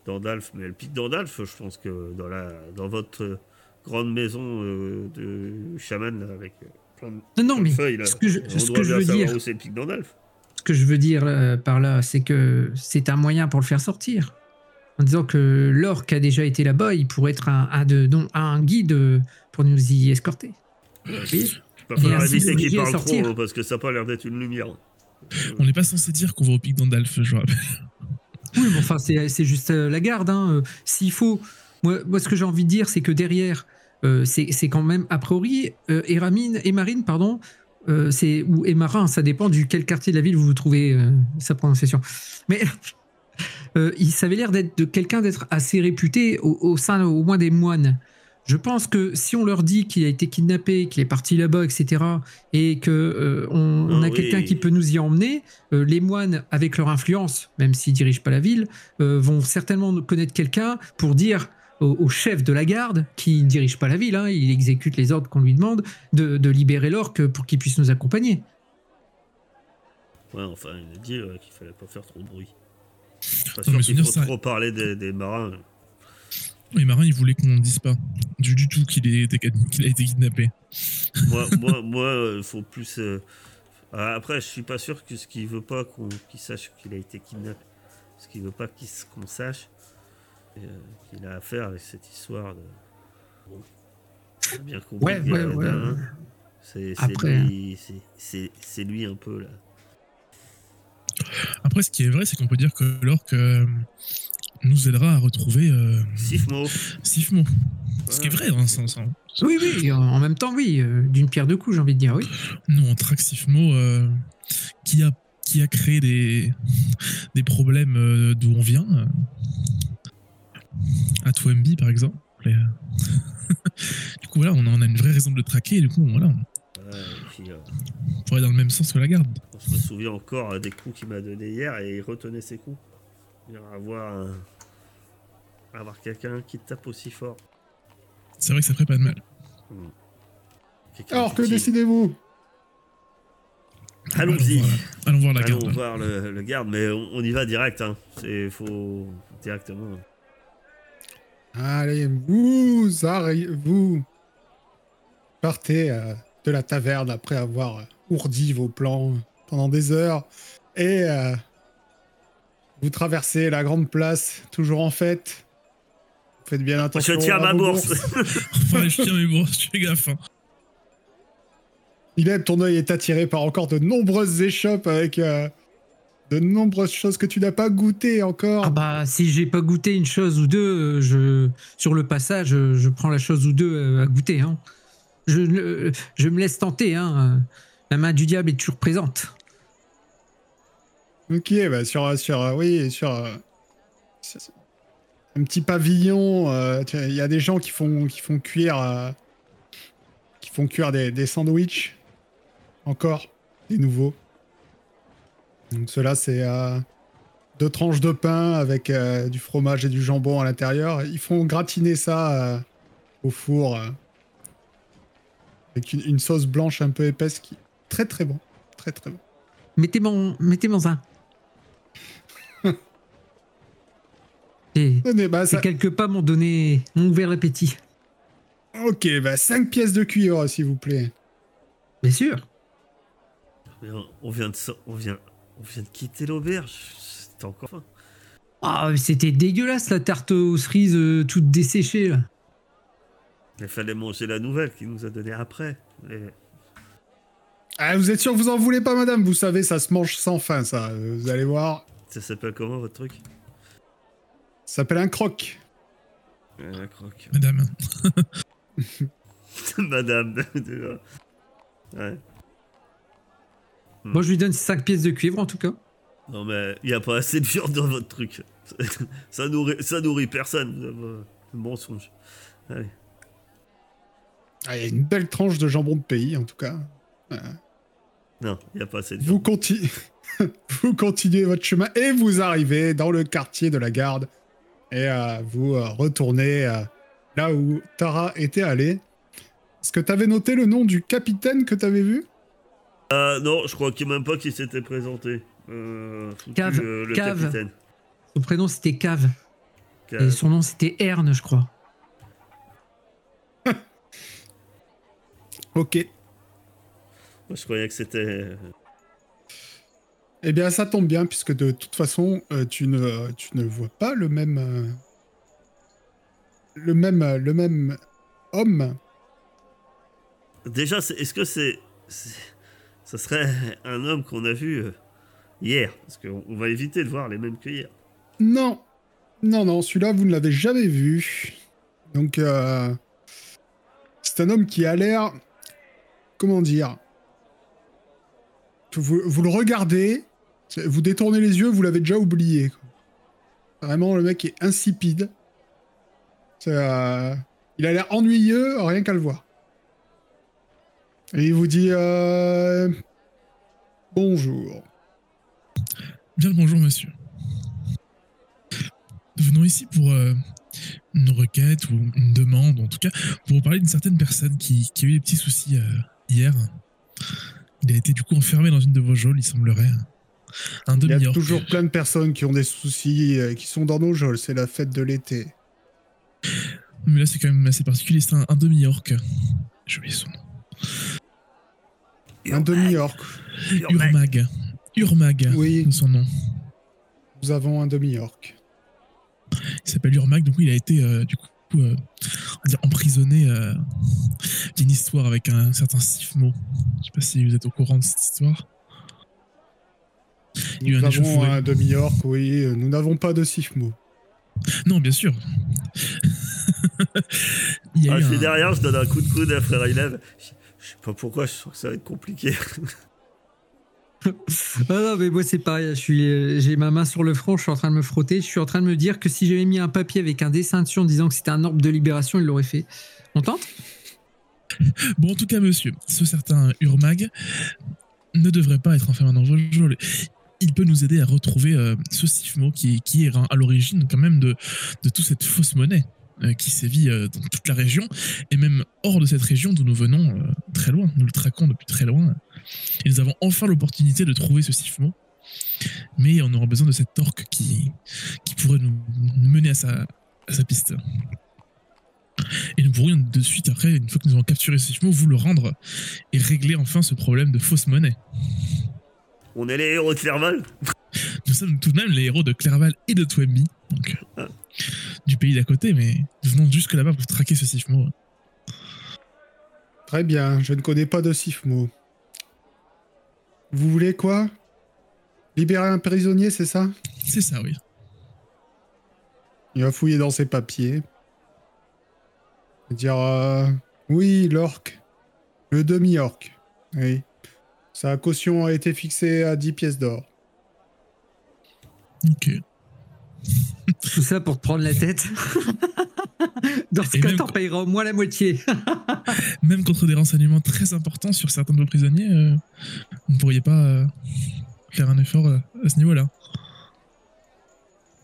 d'Andalf. Mais le pic d'Andalf, je pense que dans, la, dans votre euh, grande maison euh, de chaman, là, avec euh, plein de, non, non, mais feuilles, là, ce que je, ce que je veux dire, où c'est le pic d'Andalf. ce que je veux dire euh, par là, c'est que c'est un moyen pour le faire sortir. En disant que l'orque a déjà été là-bas, il pourrait être un, un de, non, un guide euh, pour nous y escorter. Oui. Il va falloir éviter qu'il parle sortir. trop, parce que ça n'a pas l'air d'être une lumière. On n'est pas censé dire qu'on va au pic d'Andalf, je rappelle. Oui, mais enfin, c'est juste euh, la garde. hein. Euh, S'il faut. Moi, moi, ce que j'ai envie de dire, c'est que derrière, euh, c'est quand même, a priori, euh, Eramine, Emarine, pardon, euh, c'est ou Emarin, ça dépend du quel quartier de la ville vous vous trouvez euh, sa prononciation. Mais euh, il ça avait l'air d'être de quelqu'un d'être assez réputé au, au sein au moins des moines. Je pense que si on leur dit qu'il a été kidnappé, qu'il est parti là-bas, etc., et que euh, on, on Ah a oui. quelqu'un qui peut nous y emmener, euh, les moines, avec leur influence, même s'ils dirigent pas la ville, euh, vont certainement connaître quelqu'un pour dire au, au chef de la garde, qui ne dirige pas la ville, hein, il exécute les ordres qu'on lui demande, de, de libérer l'orque pour qu'il puisse nous accompagner. Ouais, enfin, il a dit qu'il fallait pas faire trop de bruit. Pas Non, sûr mais qu'il souvenir, faut ça- trop parler des, des marins. Les marins, ils voulaient qu'on ne dise pas du, du tout qu'il a été kidnappé. moi, moi, moi, euh, il faut plus. euh, ah, Après, je suis pas sûr que ce qu'il veut pas qu'on qu'il sache qu'il a été kidnappé. Ce qu'il veut pas qu'on sache euh, qu'il a affaire avec cette histoire de. Bon, bien compris. Ouais, ouais, C'est lui, lui un peu là. Après, ce qui est vrai, c'est qu'on peut dire que l'orque euh, nous aidera à retrouver euh, Sifmo. Sifmo. Ce qui est vrai dans un sens. hein. Oui, oui, en- en même temps, oui, euh, d'une pierre deux coups, j'ai envie de dire, oui. Nous, on traque Sifmo euh, qui, a, qui a créé des, des problèmes euh, d'où on vient. euh, à Twemby, par exemple. Et, euh, du coup, voilà, on a, on a une vraie raison de le traquer. Et du coup, voilà, on puis, euh, pourrait aller dans le même sens que la garde. on se souvient encore euh, des coups qu'il m'a donné hier et il retenait ses coups. Avoir, un- avoir quelqu'un qui tape aussi fort. C'est vrai que ça ferait pas de mal. Quelqu'un Alors, que décidez-vous? Allons-y. Allons voir la, allons voir la Allons garde. voir le, le garde, mais on, on y va direct. Hein. C'est faut directement. Allez, vous vous partez euh, de la taverne après avoir euh, ourdi vos plans pendant des heures et euh, vous traversez la grande place, toujours en fête. Faites bien Je attention. tiens à ma bourse. Enfin, je tiens mes bourses, je fais gaffe. hein. Il est, ton œil est attiré par encore de nombreuses échoppes avec euh, de nombreuses choses que tu n'as pas goûtées encore. Ah bah si j'ai pas goûté une chose ou deux, euh, je sur le passage, euh, je prends la chose ou deux euh, à goûter. Hein. Je, me laisse tenter. Hein. La main du diable est toujours présente. Ok, bah sur, euh, oui, sur, euh, sur- un petit pavillon, euh, il y a des gens qui font, qui font cuire, qui font cuire des, sandwichs, encore, des nouveaux. Donc cela c'est deux tranches de pain avec du fromage et du jambon à l'intérieur. Ils font gratiner ça au four avec une, une sauce blanche un peu épaisse qui très très bon, très très bon. Mettez mon, mettez mon. Et bah, ces ça- quelques pas m'ont donné, m'ont ouvert l'appétit. Ok, bah 5 pièces de cuivre, s'il vous plaît. Bien sûr. On- vient de on vient on vient de quitter l'auberge. C'était encore faim. Ah, c'était dégueulasse la tarte aux cerises euh, toute desséchée. là. Il fallait manger la nouvelle qu'il nous a donnée après. Et Ah, vous êtes sûr que vous en voulez pas, madame? Vous savez, ça se mange sans fin, ça. Euh, Vous allez voir. ça s'appelle comment votre truc? Ça s'appelle un croc. Un croque. Madame. Madame. déjà. ouais. Moi, je lui donne 5 pièces de cuivre en tout cas. Non mais il n'y a pas assez de viande dans votre truc. ça nourrit ça nourrit personne. vous avez un Ah, il y a une belle tranche de jambon de pays, en tout cas. Non, il n'y a pas assez de Vous, vous continuez votre chemin et vous arrivez dans le quartier de la garde. Et euh, vous euh, retournez euh, là où Tara était allée. Est-ce que t'avais noté le nom du capitaine que t'avais vu? Ah non, je crois qu'il même pas qu'il s'était présenté. Euh, Cave, euh, le cave. capitaine. Son prénom c'était Cave. Cave. Et son nom c'était Erne, je crois. Ok. Moi, je croyais que c'était. Eh bien, ça tombe bien, puisque de toute façon, euh, tu, ne, tu ne vois pas le même. euh, le même. euh, le même homme. Déjà, est-ce que c'est, Ça serait un homme qu'on a vu euh, hier? Parce qu'on on va éviter de voir les mêmes que hier. Non. Non, non, celui-là, vous ne l'avez jamais vu. Donc, c'est un homme qui a l'air. Comment dire vous, le regardez, vous détournez les yeux, vous l'avez déjà oublié. Vraiment, le mec est insipide. Il a l'air ennuyeux, rien qu'à le voir. Et il vous dit euh, Bonjour. Bien le bonjour, monsieur. Nous venons ici pour euh, une requête ou une demande, en tout cas, pour vous parler d'une certaine personne qui, qui a eu des petits soucis euh, hier. Il a été du coup enfermé dans une de vos geôles, il semblerait. Un Il y a toujours plein de personnes qui ont des soucis, euh, qui sont dans nos geôles. C'est la fête de l'été. Mais là, c'est quand même assez particulier, c'est un, un demi-orc. J'ai oublié son nom. Un demi-orc. Urmag. Urmag, Oui. c'est son nom. Nous avons un demi-orc. Il s'appelle Urmag, donc oui, il a été euh, du coup euh, on va dire emprisonné euh, d'une histoire avec un certain Sifmo. Je sais pas si vous êtes au courant de cette histoire. Il y a eu Nous un avons un demi-orc, oui. euh, Nous n'avons pas de sifmo. Non, bien sûr. il y a Ah, je suis un- derrière, je donne un coup de coude à frère Ilève. Je, je sais pas pourquoi, je sens que ça va être compliqué. Ah non, mais moi c'est pareil, je suis, euh, j'ai ma main sur le front, je suis en train de me frotter, je suis en train de me dire que si j'avais mis un papier avec un dessin dessus en disant que c'était un orbe de libération, il l'aurait fait. On tente? Bon, en tout cas, monsieur, ce certain Urmag ne devrait pas être enfermé dans vos geôles. Il peut nous aider à retrouver euh, ce Sifmo qui, est à l'origine quand même de, de toute cette fausse monnaie euh, qui sévit dans toute la région et même hors de cette région d'où nous venons très loin. Nous le traquons depuis très loin. Et nous avons enfin l'opportunité de trouver ce Sifmo. Mais on aura besoin de cette orque qui, qui pourrait nous, nous mener à sa, à sa piste. Et nous pourrions de suite, après, une fois que nous avons capturé ce Sifmo, vous le rendre et régler enfin ce problème de fausse monnaie. On est les héros de Clerval Nous sommes tout de même les héros de Clerval et de Twemby, donc Ah. du pays d'à côté, mais nous venons jusque là-bas pour traquer ce Sifmo. Très bien, je ne connais pas de Sifmo. Vous voulez quoi? Libérer un prisonnier, c'est ça? C'est ça, oui. Il va fouiller dans ses papiers. Et dire euh, Oui, l'orque. Le demi-orque. Oui. Sa caution a été fixée à 10 pièces d'or. Ok. Tout ça pour te prendre la tête. Dans ce Et cas, t'en payeras au moins la moitié. Même contre des renseignements très importants sur certains de vos prisonniers, euh, vous ne pourriez pas euh, faire un effort euh, à ce niveau-là.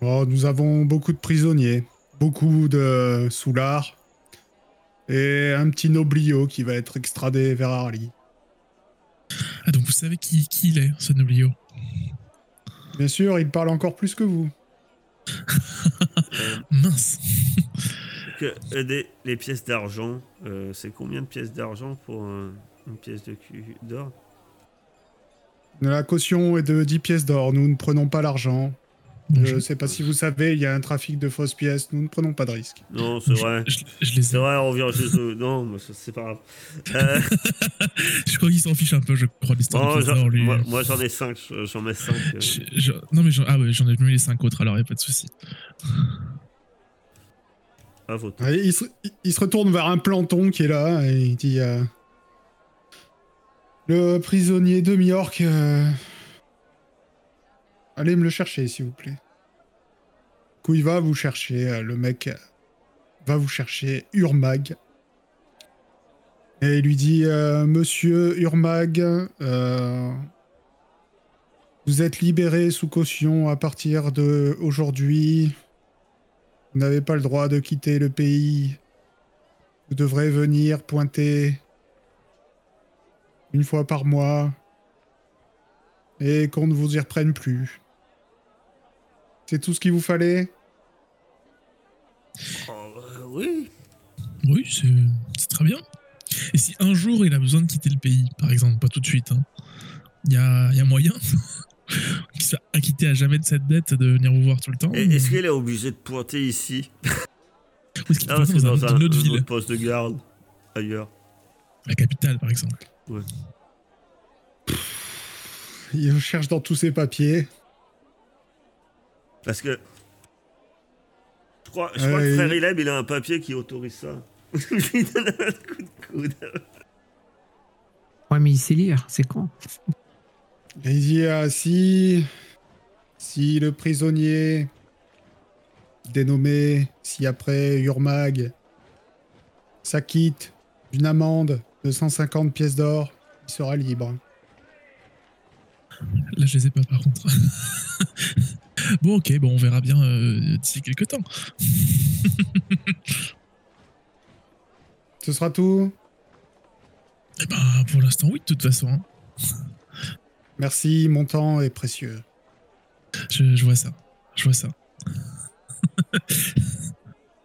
Oh, nous avons beaucoup de prisonniers. Beaucoup de soulards. Et un petit noblio qui va être extradé vers Arly. Ah, donc vous savez qui, qui il est, ce Noblio? Bien sûr, il parle encore plus que vous. Euh, Mince que, euh, des- Les pièces d'argent, euh, c'est combien de pièces d'argent pour un- une pièce de cul d'or? La caution est de 10 pièces d'or. Nous ne prenons pas l'argent. Je ne sais pas si vous savez, il y a un trafic de fausses pièces. Nous ne prenons pas de risque. Non, c'est je, vrai. je- je les C'est ai. vrai, on vient juste de... Non, mais c'est pas grave. Euh, Je crois qu'il s'en fiche un peu, je crois, l'histoire lui. moi, moi, j'en ai 5, j'en mets 5. Je- je- non, mais j'en- ah ouais, j'en ai mis les 5 autres, alors il a pas de souci. à votre. Ouais, Il se, il se retourne vers un planton qui est là et il dit euh, Le prisonnier demi-orque. euh, Allez me le chercher, s'il vous plaît. Du il va vous chercher. euh, le mec va vous chercher Urmag. Et il lui dit euh, Monsieur Urmag, euh, vous êtes libéré sous caution à partir de aujourd'hui. Vous n'avez pas le droit de quitter le pays. Vous devrez venir pointer une fois par mois et qu'on ne vous y reprenne plus. C'est tout ce qu'il vous fallait? Oh, euh, oui. Oui, c'est très bien. Et si un jour il a besoin de quitter le pays, par exemple, pas tout de suite, hein, il y, a, y a moyen qu'il soit acquitté à jamais de cette dette de venir vous voir tout le temps Est-ce qu'elle est obligée de pointer ici? Ou est-ce qu'il Ah, être dans, dans un- une autre un ville autre poste de garde ailleurs. La capitale, par exemple. Il cherche dans tous ses papiers. Parce que. Je crois, je crois Euh, que frère il- Ileb, il a un papier qui autorise ça. Il lui donne un coup de coude. Ouais, mais il sait lire, c'est con. Il dit ah, si, si le prisonnier dénommé si après Urmag s'acquitte d'une amende de 150 pièces d'or, il sera libre. Là, je les ai pas, par contre. bon, ok, bon, on verra bien euh, d'ici quelques temps. Ce sera tout. Eh ben, pour l'instant, oui, de toute façon. hein. Merci, mon temps est précieux. Je, je vois ça. Je vois ça.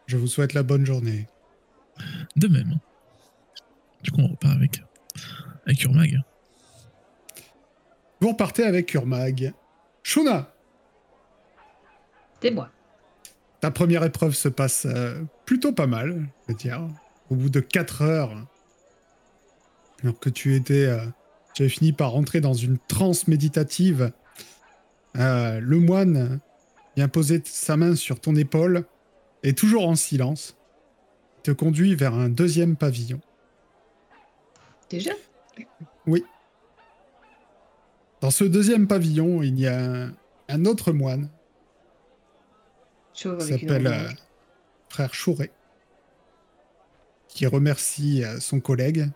Je vous souhaite la bonne journée. De même. Du coup, on repart avec, avec Urmag. Vous repartez avec Urmag. Shuna, Ta première épreuve se passe euh, plutôt pas mal, je veux dire. Au bout de 4 heures, alors que tu étais, euh, tu avais fini par rentrer dans une transe méditative, euh, le moine vient poser sa main sur ton épaule et toujours en silence, te conduit vers un deuxième pavillon. Déjà? Dans ce deuxième pavillon, il y a un, un autre moine Une s'appelle euh, frère Chouret, qui remercie euh, son collègue.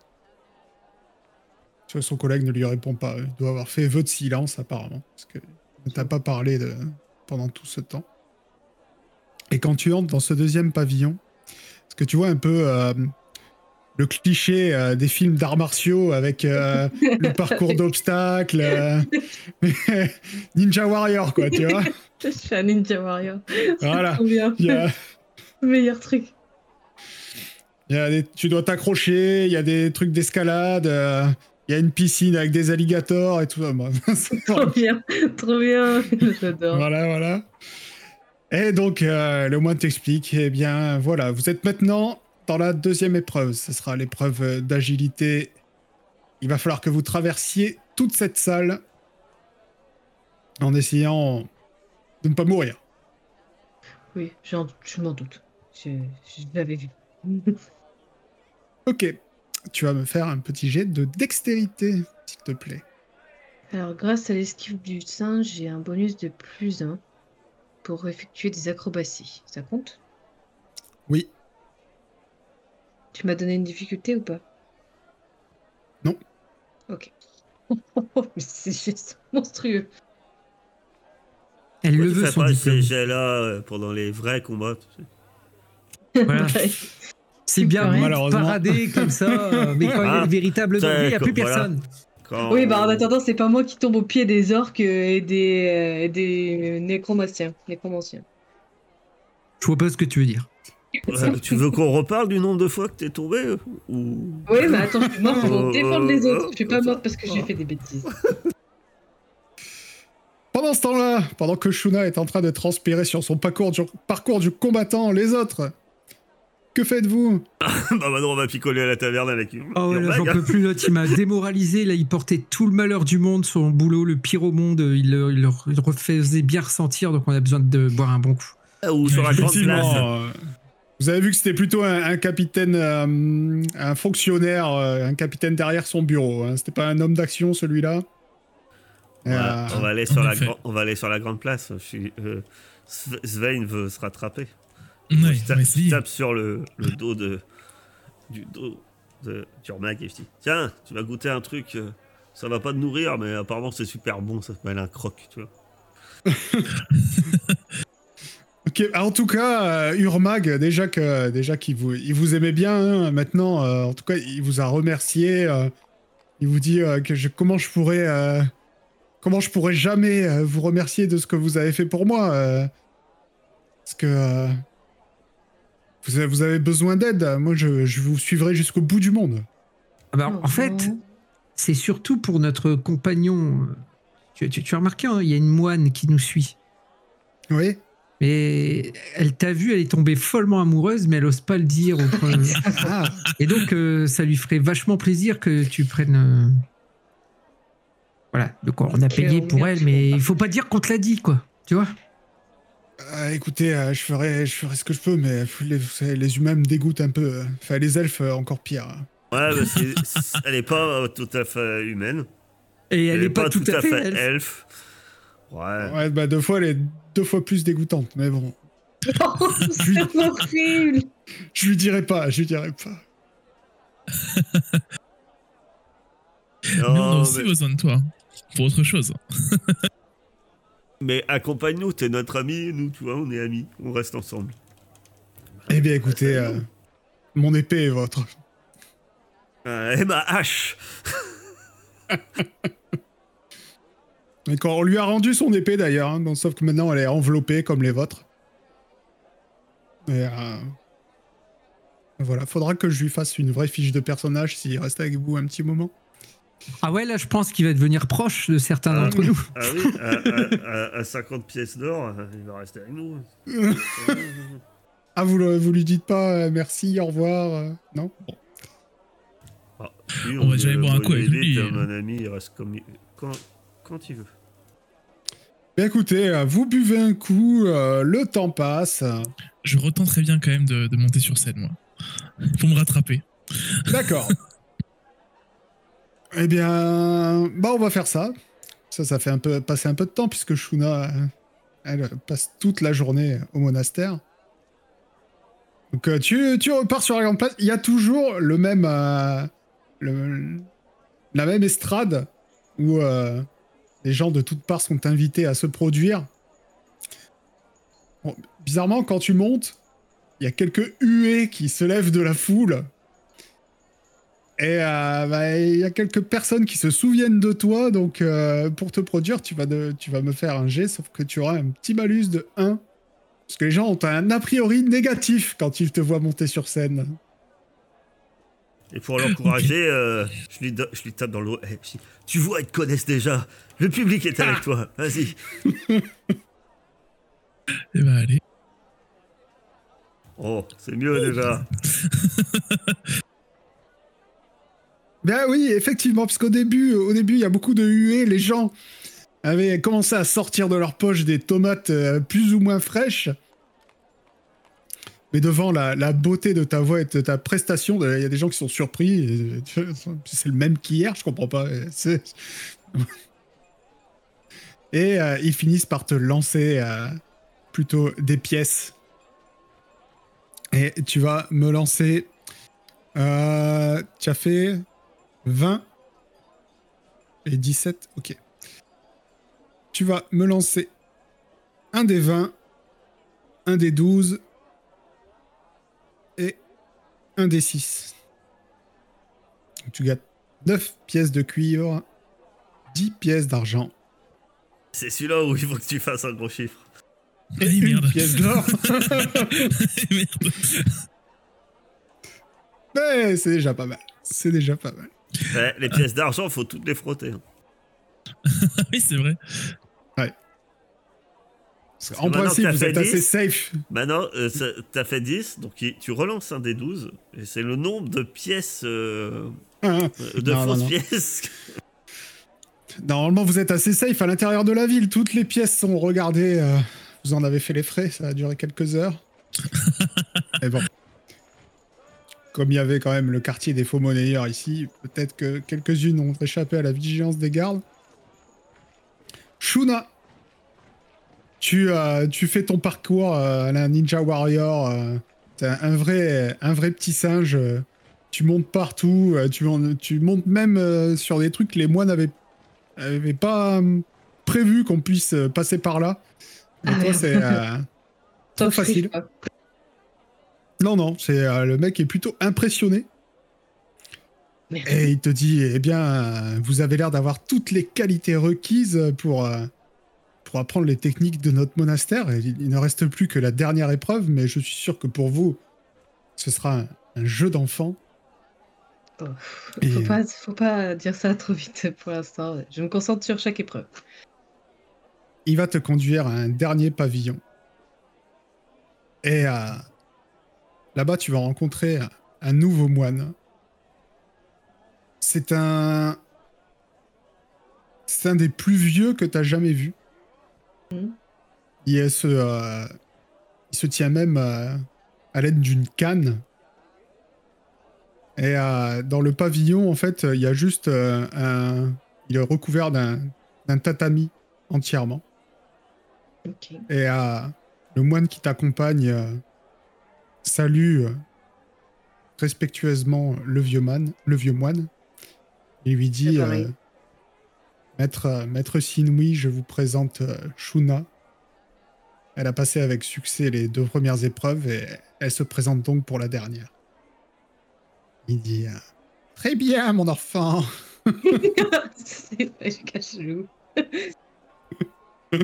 Son collègue ne lui répond pas. Il doit avoir fait vœu de silence, apparemment, parce que ne t'a pas parlé de... pendant tout ce temps. Et quand tu entres dans ce deuxième pavillon, est-ce que tu vois un peu euh, le cliché euh, des films d'arts martiaux avec euh, le parcours d'obstacles euh, Ninja Warrior, quoi, tu vois Je suis un Ninja Warrior. Voilà. Bien. A- Meilleur truc. Il y a des- tu dois t'accrocher, il y a des trucs d'escalade, il y a une piscine avec des alligators et tout c'est- Trop bien. Trop bien. J'adore. voilà, voilà. Et donc, le moine t'explique, eh bien, voilà, vous êtes maintenant dans la deuxième épreuve. Ce sera l'épreuve euh, d'agilité. Il va falloir que vous traversiez toute cette salle en essayant de ne pas mourir. Oui, je m'en doute. Je, je l'avais vu. Ok, tu vas me faire un petit jet de dextérité, s'il te plaît. Alors, grâce à l'esquive du singe, j'ai un bonus de plus 1 pour effectuer des acrobaties. Ça compte? Oui, Tu m'as donné une difficulté ou pas? Non. Ok. Mais c'est juste monstrueux. Elle Pourquoi le veut son pas diplôme. ces jets-là euh, pendant les vrais combats tu sais Voilà. C'est bien de parader comme ça, euh, mais quand il y a Ah, le véritable danger, il n'y a plus voilà. personne. Quand Oui, bah en attendant, c'est pas moi qui tombe au pied des orques et des, euh, et des nécromanciens. nécromanciens. Je vois pas ce que tu veux dire. Ouais, tu veux qu'on reparle du nombre de fois que t'es tombé euh, ou Oui, mais attends, je suis morte pour Euh, défendre les euh, autres. Je suis pas morte parce que j'ai fait des bêtises. Pendant ce temps-là, pendant que Shuna est en train de transpirer sur son parcours du, parcours du combattant, les autres, que faites-vous? Bah maintenant on va picoler à la taverne avec une. Oh ouais, une là, j'en bague. peux plus, l'autre, il m'a démoralisé, là, il portait tout le malheur du monde, son boulot, le pire au monde, il le, il le refaisait bien ressentir, donc on a besoin de boire un bon coup. Ah, Ou sur la grande place. euh, vous avez vu que c'était plutôt un, un capitaine, euh, un fonctionnaire, euh, un capitaine derrière son bureau. Hein. C'était pas un homme d'action celui-là? Euh, on, va aller sur la effet. gran- on va aller sur la grande place. Je suis, euh, Sve- Svein veut se rattraper. Ouais, je, tape, je tape sur le, le dos de du dos de et je dis tiens tu vas goûter un truc ça va pas te nourrir mais apparemment c'est super bon ça s'appelle un croc tu vois Ok, en tout cas, euh, Urmag, déjà que déjà qu'il vous, il vous aimait bien, hein, maintenant, euh, en tout cas, il vous a remercié. euh, il vous dit euh, que je, comment je pourrais, euh, comment je pourrais jamais euh, vous remercier de ce que vous avez fait pour moi, euh, parce que euh, vous, avez, vous avez besoin d'aide. Moi, je, je vous suivrai jusqu'au bout du monde. Ah bah, en fait, c'est surtout pour notre compagnon. Tu, tu- tu as remarqué, hein, il y a une moine qui nous suit. Oui. Mais elle t'a vu, elle est tombée follement amoureuse, mais elle ose pas le dire. au. Ah, Et donc, euh, ça lui ferait vachement plaisir que tu prennes. euh, Voilà, donc on a payé on pour elle, mais il faut pas dire qu'on te l'a dit, quoi. Tu vois? Euh, écoutez, euh, je ferai, je ferai ce que je peux, mais les, humains me dégoûtent un peu. Enfin, les elfes euh, encore pire. ouais mais c'est- elle est pas tout à fait humaine Et elle, est pas, tout, à fait. elfe. elfe ouais Ouais, bah deux fois, elle est deux fois plus dégoûtante, mais bon. Oh, c'est horrible. Je lui dirai pas, je lui dirai pas. mais on a aussi mais, besoin de toi. Pour autre chose. mais accompagne-nous t'es notre ami nous tu vois on est amis on reste ensemble Eh bien, écoutez, euh, mon épée est votre. Euh, et ma hache Et quand on lui a rendu son épée d'ailleurs, hein, sauf que maintenant elle est enveloppée comme les vôtres. Et euh, voilà, faudra que je lui fasse une vraie fiche de personnage s'il reste avec vous un petit moment. Ah ouais, là, je pense qu'il va devenir proche de certains Ah d'entre oui. nous. Ah oui, à, à- à- à 50 pièces d'or, il va rester avec nous. Ah, vous, le- vous lui dites pas euh, merci, au revoir euh, Non? Bon. Ah, lui, On va déjà aller boire un coup avec lui. euh, Mon ami, il reste comme il- quand, il veut. Bien, écoutez, euh, vous buvez un coup, euh, le temps passe. Je retenterai bien quand même de, de monter sur scène, moi. Pour me rattraper. D'accord. eh bien, bah on va faire ça. Ça, ça fait un peu passer un peu de temps puisque Shuna, euh, elle passe toute la journée au monastère. Donc tu, tu repars sur la grande place. Il y a toujours le même, euh, le- la même estrade où euh, les gens de toutes parts sont invités à se produire. Bon, bizarrement, quand tu montes, il y a quelques huées qui se lèvent de la foule. Et euh, bah, il y a quelques personnes qui se souviennent de toi, donc euh, pour te produire, tu vas, de- tu vas me faire un jet, sauf que tu auras un petit malus de 1. Parce que les gens ont un a priori négatif quand ils te voient monter sur scène. Et pour l'encourager, euh, je, lui do- je lui tape dans le dos. Eh, tu vois, ils te connaissent déjà. Le public est avec toi. Vas-y. Eh ben allez. Oh, c'est mieux déjà. Ben oui, effectivement, parce qu'au début, au début, il y a beaucoup de huées. Les gens avaient commencé à sortir de leur poche des tomates euh, plus ou moins fraîches. Mais devant la, la beauté de ta voix et de ta prestation, il y a des gens qui sont surpris. vois, C'est le même qu'hier, je comprends pas. C'est- Et euh, ils finissent par te lancer euh, plutôt des pièces. Et tu vas me lancer. Euh, tu as fait 20 et 17. Ok. Tu vas me lancer un des 20, un des 12 et un des 6. Donc, tu gagnes 9 pièces de cuivre, 10 pièces d'argent C'est celui-là où il faut que tu fasses un gros chiffre. Eh et une merde. pièce d'or. Mais c'est déjà pas mal. C'est déjà pas mal. Ouais, les pièces d'argent, faut toutes les frotter. hein. Ah oui, c'est vrai. Parce que en principe, vous êtes assez 10, safe. Maintenant, euh, ça- t'as fait 10, donc tu relances un des 12, et c'est le nombre de pièces, euh, Hein. euh, de Non, non, fausses non. pièces. Normalement, vous êtes assez safe à l'intérieur de la ville. Toutes les pièces sont regardées. euh, vous en avez fait les frais. Ça a duré quelques heures. Mais bon. Comme il y avait quand même le quartier des faux monnayeurs ici, peut-être que quelques-unes ont échappé à la vigilance des gardes. Shuna, tu, euh, tu fais ton parcours euh, à la Ninja Warrior. euh, T'es un, un vrai, un vrai petit singe. euh, tu montes partout. euh, tu, en- tu montes même euh, sur des trucs que les moines avaient avait pas euh, prévu qu'on puisse euh, passer par là. Ah, toi, merde. c'est euh, trop facile. pas. Non, non, c'est euh, le mec est plutôt impressionné Merde. et il te dit eh bien, euh, vous avez l'air d'avoir toutes les qualités requises pour pour apprendre les techniques de notre monastère. Il, il ne reste plus que la dernière épreuve, mais je suis sûr que pour vous, ce sera un, un jeu d'enfant. Et- Faut pas, faut pas dire ça trop vite pour l'instant. Je me concentre sur chaque épreuve. il va te conduire à un dernier pavillon. Et euh, là-bas, tu vas rencontrer un, nouveau moine. C'est un. C'est un des plus vieux que tu as jamais vu. Mhm. Il, se, euh, il se tient même euh, à l'aide d'une canne. Et euh, dans le pavillon, en fait, il y a juste euh, un. Il est recouvert d'un d'un tatami entièrement. Et euh, le moine qui t'accompagne salue respectueusement le vieux, man, le vieux moine. Il lui dit Maître, Maître Sinui, je vous présente Shuna. Elle a passé avec succès les deux premières épreuves et elle se présente donc pour la dernière. Il dit euh, Très bien, mon enfant. C'est vrai, je cache le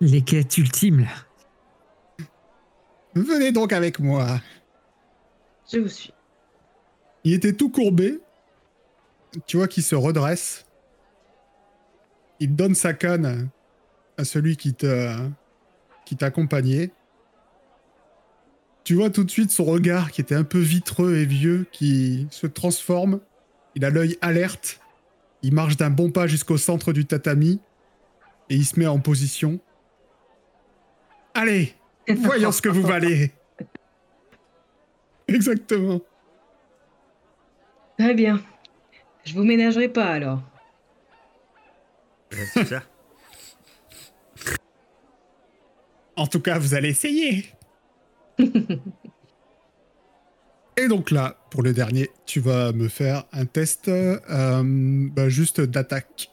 Les quêtes ultimes, là. Venez donc avec moi. Je vous suis. Il était tout courbé. Tu vois qu'il se redresse. Il donne sa canne à celui qui te qui t'accompagnait. Tu vois tout de suite son regard qui était un peu vitreux et vieux qui se transforme. Il a l'œil alerte. Il marche d'un bon pas jusqu'au centre du tatami et il se met en position. Allez, voyons ce que vous valez. Exactement. Très bien. Je vous ménagerai pas alors. Ouais, c'est ça. En tout cas, vous allez essayer. Et donc là, pour le dernier, tu vas me faire un test euh, bah, juste d'attaque.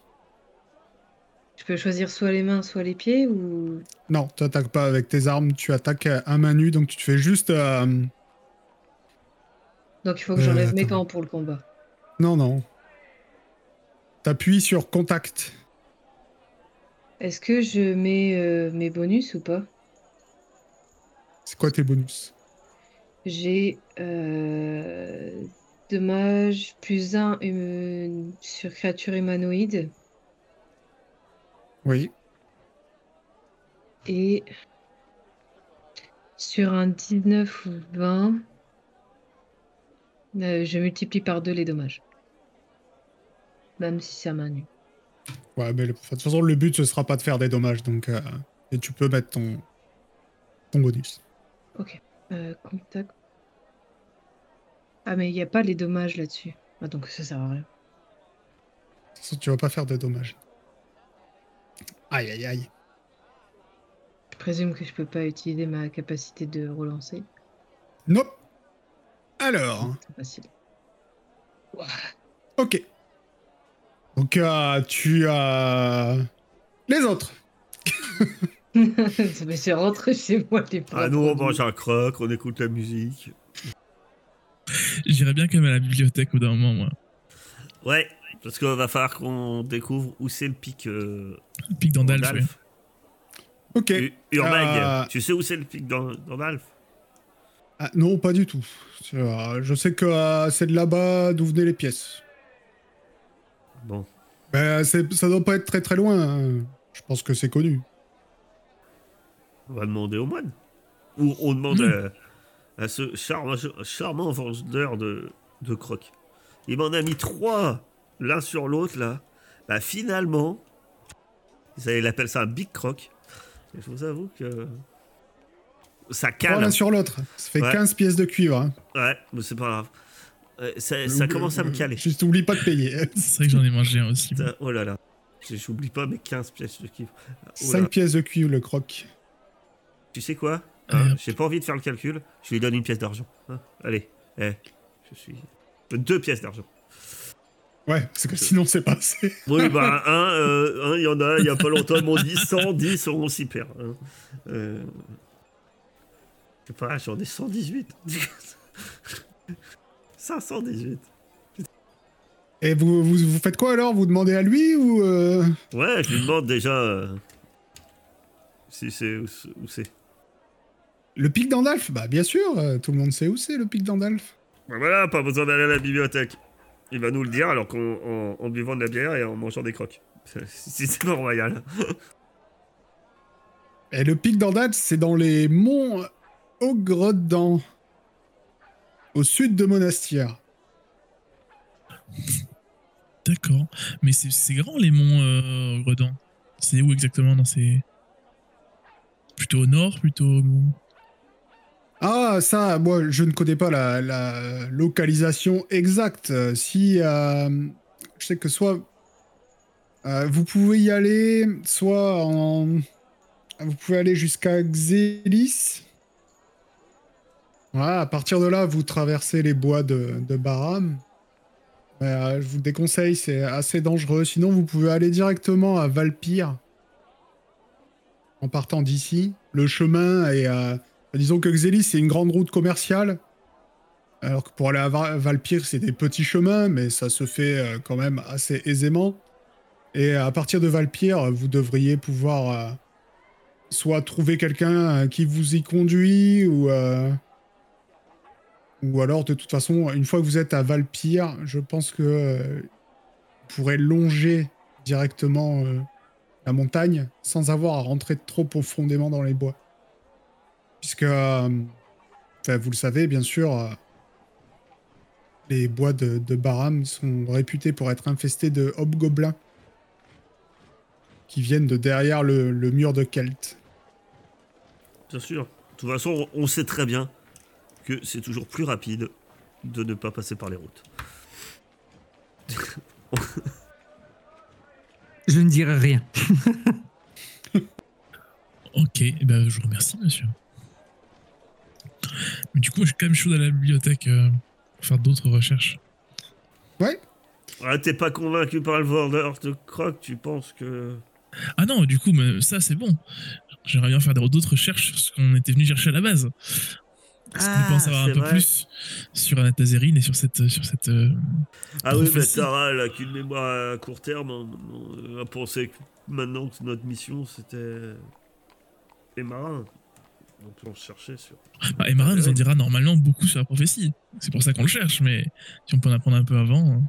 Je peux choisir soit les mains, soit les pieds ou? Non, tu n'attaques pas avec tes armes, tu attaques à main nue, donc tu te fais juste... euh, Donc il faut que Euh, j'enlève mes attends. gants pour le combat. Non, non. T'appuies sur contact. Est-ce que je mets euh, mes bonus ou pas? C'est quoi tes bonus? J'ai euh, dommage plus un hum- sur créature humanoïde Oui. et sur un 19 ou 20, euh, je multiplie par deux les dommages. Même si à main nue. Ouais, mais le- de toute façon, le but, ce sera pas de faire des dommages, donc... euh, et tu peux mettre ton, ton bonus. Ok. Euh, contact. Ah, mais il n'y a pas les dommages là-dessus. Ah, donc ça sert à rien. De toute façon, tu vas pas faire de dommages. Aïe, aïe, aïe. Je présume que je peux pas utiliser ma capacité de relancer. Nope. Alors, C'est facile. ok. Donc, euh, tu as... Les autres. mais je rentre chez moi les Ah, nous, on mange un croc, on écoute la musique. J'irais bien quand même à la bibliothèque au bout d'un moment, moi. Ouais, parce qu'il va falloir qu'on découvre où c'est le pic. Euh, Pic dans Dalf, d'Alf. Ok. U- Urbag, Euh, tu sais où c'est le pic dans, dans Dalf Ah, non, pas du tout. Euh, Je sais que euh, c'est de là-bas d'où venaient les pièces. Bon, Ben, c'est- ça doit pas être très très loin. hein. Je pense que c'est connu. On va demander au moine. Ou on demande à, à ce charmant, charmant vendeur de, de crocs. Il m'en a mis trois, l'un sur l'autre, là. Bah, finalement, il appelle ça un big croc. Et je vous avoue que ça Trois cale. l'un sur l'autre. Ça fait Ouais. 15 pièces de cuivre. hein. Ouais, mais c'est pas grave. Euh, ça, ça commence à me caler. Juste oublie pas de payer. C'est vrai que j'en ai mangé un aussi. Ça- oh là là. J'oublie pas mes 15 pièces de cuivre. Oh là 5 pièces de cuivre le croc. Tu sais quoi Hein. J'ai pas envie de faire le calcul. Je lui donne une pièce d'argent. hein. Allez, eh, je suis deux pièces d'argent. Ouais, parce que sinon c'est pas assez. Oui, bah un, euh, il y en a. Il y a pas longtemps, m'ont dit 110, on s'y perd. hein. Euh, Je sais pas, j'en ai 118. 518. Et vous, vous, vous faites quoi alors? Vous demandez à lui ou euh, Ouais, je lui demande déjà euh, si c'est- où c'est. Le pic d'Andalf Bah bien sûr, euh, tout le monde sait où c'est le pic d'Andalf. Ben voilà, pas besoin d'aller à la bibliothèque. Il va nous le dire alors qu'en en, en buvant de la bière et en mangeant des crocs. Si c'est pas royal. Et le pic d'Andalf, c'est dans les monts Ogredans, au sud de Monastir. D'accord. Mais c'est c'est grand les monts euh, Redans. C'est où exactement dans ces. Plutôt au nord, plutôt au. Ah, ça, moi, je ne connais pas la, localisation exacte. Euh, Si, euh, je sais que soit euh, vous pouvez y aller, soit en, vous pouvez aller jusqu'à Xélis. Voilà, à partir de là, vous traversez les bois de, de Baram. Je vous le déconseille, c'est assez dangereux. Sinon, vous pouvez aller directement à Valpyre en partant d'ici. Le chemin est Disons que Xélis, c'est une grande route commerciale. Alors que pour aller à Va- Valpyre, c'est des petits chemins, mais ça se fait euh, quand même assez aisément. Et à partir de Valpyre, vous devriez pouvoir euh, soit trouver quelqu'un euh, qui vous y conduit, ou, euh, alors de toute façon, une fois que vous êtes à Valpyre, je pense que euh, vous pourrez longer directement euh, la montagne sans avoir à rentrer trop profondément dans les bois. Puisque, euh, enfin, vous le savez, bien sûr, euh, les bois de, de Baram sont réputés pour être infestés de hobgoblins qui viennent de derrière le, le mur de Kelt. Bien sûr. De toute façon, on sait très bien que c'est toujours plus rapide de ne pas passer par les routes. Je je ne dirai rien. Ok, eh ben, je vous remercie, monsieur. Mais du coup, suis quand même chaud à la bibliothèque euh, pour faire d'autres recherches. Ouais. Ah, t'es pas convaincu par le vendeur de croque, tu penses que. Ah non, du coup, mais ça, c'est bon. J'aimerais bien faire d'autres recherches sur ce qu'on était venu chercher à la base. Parce qu'on peut en Ah, savoir un peu vrai. plus sur Anatazerine et sur cette. Sur cette euh, Ah oui, mais. Tara, elle a qu'une mémoire à court terme. On, on a pensé que maintenant que notre mission c'était. les marins. On peut en chercher sur. Bah, Emara nous en dira normalement beaucoup sur la prophétie. C'est pour ça qu'on le cherche, mais si on peut en apprendre un peu avant. hein.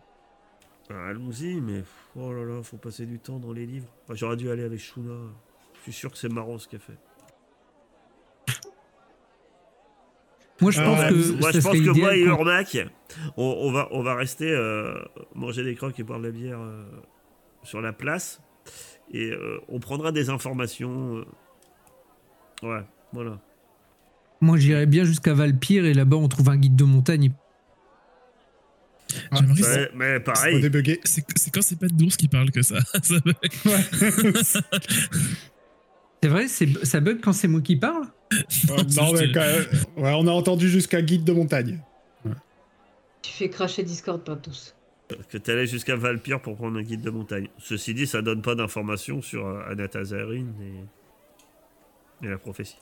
Ah, Allons-y, mais oh là là, faut passer du temps dans les livres. Ah, J'aurais dû aller avec Shuna. Je suis sûr que c'est marrant ce qu'elle fait. Moi, je Ah, pense que moi, ça je pense que moi et Urmac, on, on va, on va rester euh, manger des croques et boire de la bière euh, sur la place. Et euh, on prendra des informations. euh. Ouais, voilà. Moi, j'irais bien jusqu'à Valpire et là-bas, on trouve un guide de montagne. Ah, J'aimerais Ouais, mais Faut pareil. C'est quand c'est pas d'ours qui parle que ça. C'est vrai, c'est- ça bug quand c'est moi qui parle? Non, mais quand même, ouais, on a entendu jusqu'à guide de montagne. Tu fais cracher Discord par tous. que tu allais jusqu'à Valpire pour prendre un guide de montagne. Ceci dit, ça donne pas d'informations sur euh, Anatazarine et... et la prophétie.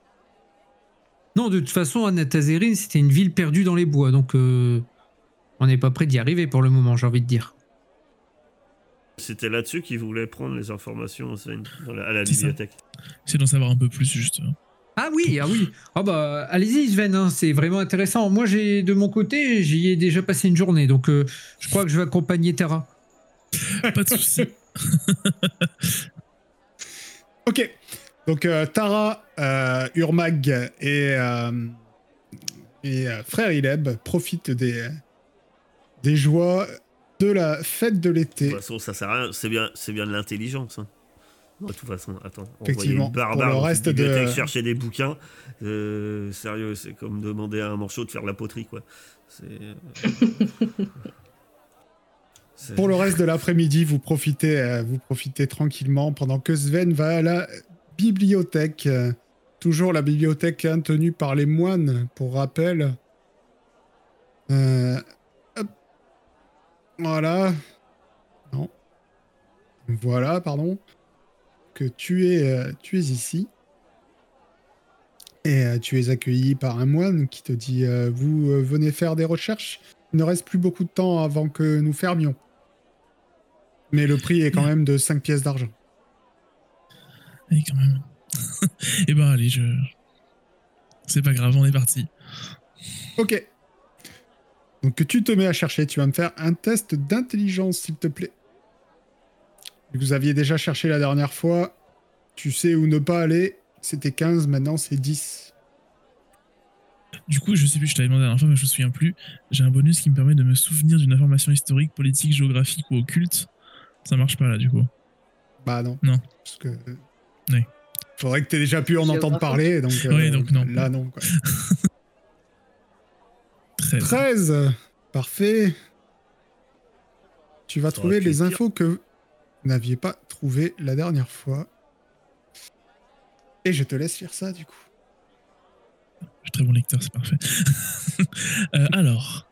Non, de toute façon, Anatazerine, c'était une ville perdue dans les bois, donc euh, on n'est pas prêt d'y arriver pour le moment, j'ai envie de dire. C'était là-dessus qu'ils voulaient prendre les informations dans la- à la bibliothèque. C'est d'en savoir un peu plus, juste. Ah oui, ah oui. Ah bah, allez-y, Sven, hein, c'est vraiment intéressant. Moi, j'ai de mon côté, j'y ai déjà passé une journée, donc euh, je crois que je vais accompagner Tara. Pas de soucis. Ok. Donc euh, Tara, euh, Urmag et, euh, et frère Ileb profitent des, des joies de la fête de De l'été. toute façon, ça sert à rien. C'est bien, c'est bien de l'intelligence. hein. De toute façon, attends. Effectivement. une Pour le dans reste de- chercher des bouquins. euh, sérieux, c'est comme demander à un manchot de faire la poterie, quoi. Pour le reste de l'après-midi, vous profitez, vous profitez tranquillement pendant que Sven va à la bibliothèque. Toujours la bibliothèque hein, tenue par les moines, pour rappel. Euh. Voilà. Non. Voilà, pardon. Que tu es, euh, tu es ici. Et euh, tu es accueilli par un moine qui te dit euh, Vous euh, venez faire des recherches Il ne reste plus beaucoup de temps avant que nous fermions. Mais le prix est quand même de 5 pièces d'argent. Oui, quand même. Eh ben, allez, je. C'est pas grave, on est parti. Ok. Donc tu te mets à chercher, tu vas me faire un test d'intelligence, s'il te plaît. Vous aviez déjà cherché la dernière fois. Tu sais où ne pas aller. C'était 15, maintenant c'est 10. Du coup, je sais plus, je t'avais demandé la dernière fois, mais je me souviens plus. J'ai un bonus qui me permet de me souvenir d'une information historique, politique, géographique ou occulte. Ça marche pas là, du coup. Bah non. Non. Parce que. Oui. Faudrait que tu aies déjà pu en entendre parler. Donc, euh, Oui, donc non. Là, non. quoi. 13. 13 Parfait. Tu vas trouver les infos que vous n'aviez pas trouvées la dernière fois. Et je te laisse faire ça du coup. Je suis très bon lecteur, c'est parfait. Euh, alors.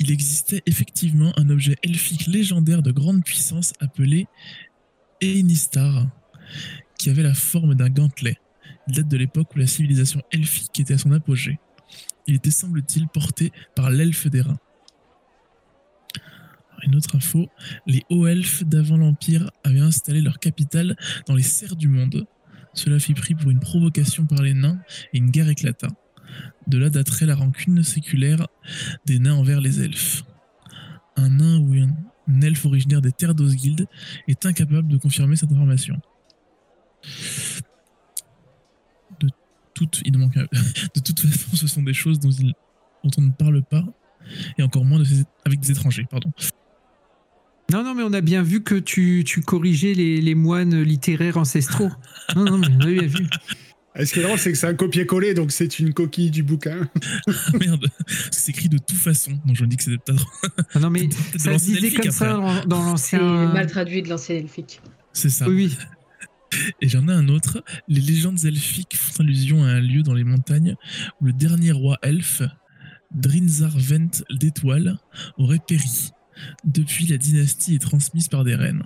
Il existait effectivement un objet elfique légendaire de grande puissance appelé Enistar, qui avait la forme d'un gantelet. Il date de l'époque où la civilisation elfique était à son apogée. Il était, semble-t-il, porté par l'elfe des reins. Une autre info, les hauts elfes d'avant l'Empire avaient installé leur capitale dans les serres du monde. Cela fit pris pour une provocation par les nains et une guerre éclata. De là daterait la rancune séculaire des nains envers les elfes. Un nain ou un, un elfe originaire des terres d'Osguild est incapable de confirmer cette information. De toute, il de toute façon, ce sont des choses dont, il- dont on ne parle pas, et encore moins avec des étrangers. Pardon. Non, non, mais on a bien vu que tu, tu corrigeais les, les moines littéraires ancestraux. Non, non, mais on a bien vu. Et ce qui est drôle, c'est que c'est un copier-coller, donc c'est une coquille du bouquin. Ah, merde, c'est écrit de toute façon. Donc je me dis que c'est peut-être. Ah non, mais ça se disait elfique, comme ça après. dans, l'ancien. mal traduit de l'ancien elfique. C'est ça. Oui, oui. Et j'en ai un autre. Les légendes elfiques font allusion à un lieu dans les montagnes où le dernier roi elfe, Drinzarvent d'Étoile, aurait péri. Depuis, la dynastie est transmise par des reines.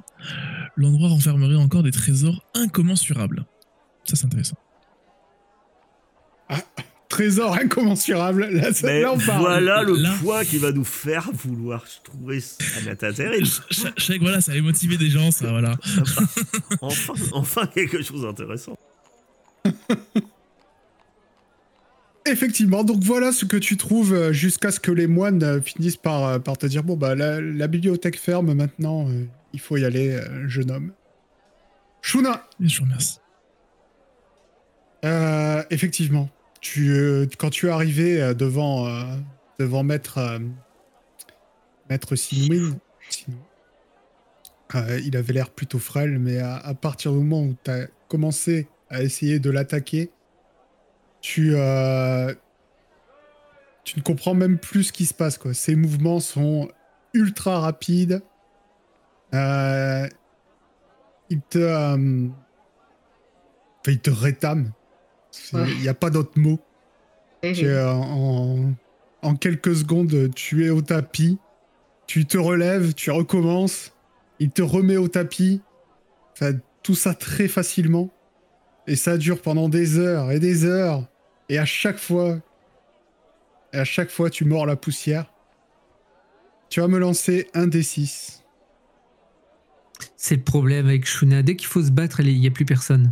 L'endroit renfermerait encore des trésors incommensurables. Ça, c'est intéressant. Trésor incommensurable. Là, ça- Mais là, on parle. voilà le Là. point qui va nous faire vouloir trouver Agatha terrible. Je sais que voilà, ça allait motiver des gens, ça, voilà. Enfin, enfin quelque chose d'intéressant. Effectivement, donc voilà ce que tu trouves euh, jusqu'à ce que les moines euh, finissent par, euh, par te dire bon bah la, la bibliothèque ferme maintenant, euh, il faut y aller, euh, jeune homme. Shuna, je vous remercie. euh, effectivement, euh, quand tu es arrivé euh, devant, euh, devant maître, maître Sinwin, il avait l'air plutôt frêle, mais à, partir du moment où tu as commencé à essayer de l'attaquer, tu, tu ne comprends même plus ce qui se passe. Quoi. Ses mouvements sont ultra rapides. Euh, il te, euh, il te rétame. Il Ouais. n'y a pas d'autre mot. Eh, Tu es, en, en quelques secondes, tu es au tapis. Tu te relèves, tu recommences. Il te remet au tapis. Enfin, tout ça très facilement. Et ça dure pendant des heures et des heures. Et à chaque fois, et à chaque fois, tu mords la poussière. Tu vas me lancer un des six. C'est le problème avec Shuna. Dès qu'il faut se battre, il n'y a plus personne.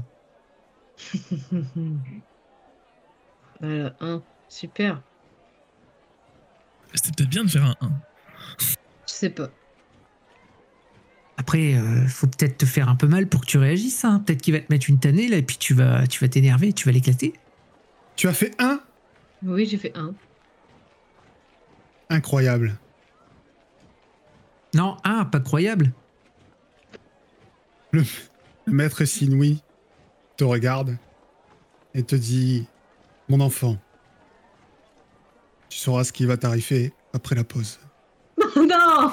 Voilà, un. Super. C'était peut-être bien de faire un 1. Je sais pas. Après, euh, faut peut-être te faire un peu mal pour que tu réagisses. hein. Peut-être qu'il va te mettre une tannée là, et puis tu vas, tu vas t'énerver, tu vas l'éclater. Tu as fait un? Oui, j'ai fait un. Incroyable. Non, un, pas croyable. Le maître Sinui te regarde et te dit Mon enfant, tu sauras ce qui va t'arriver après la pause. non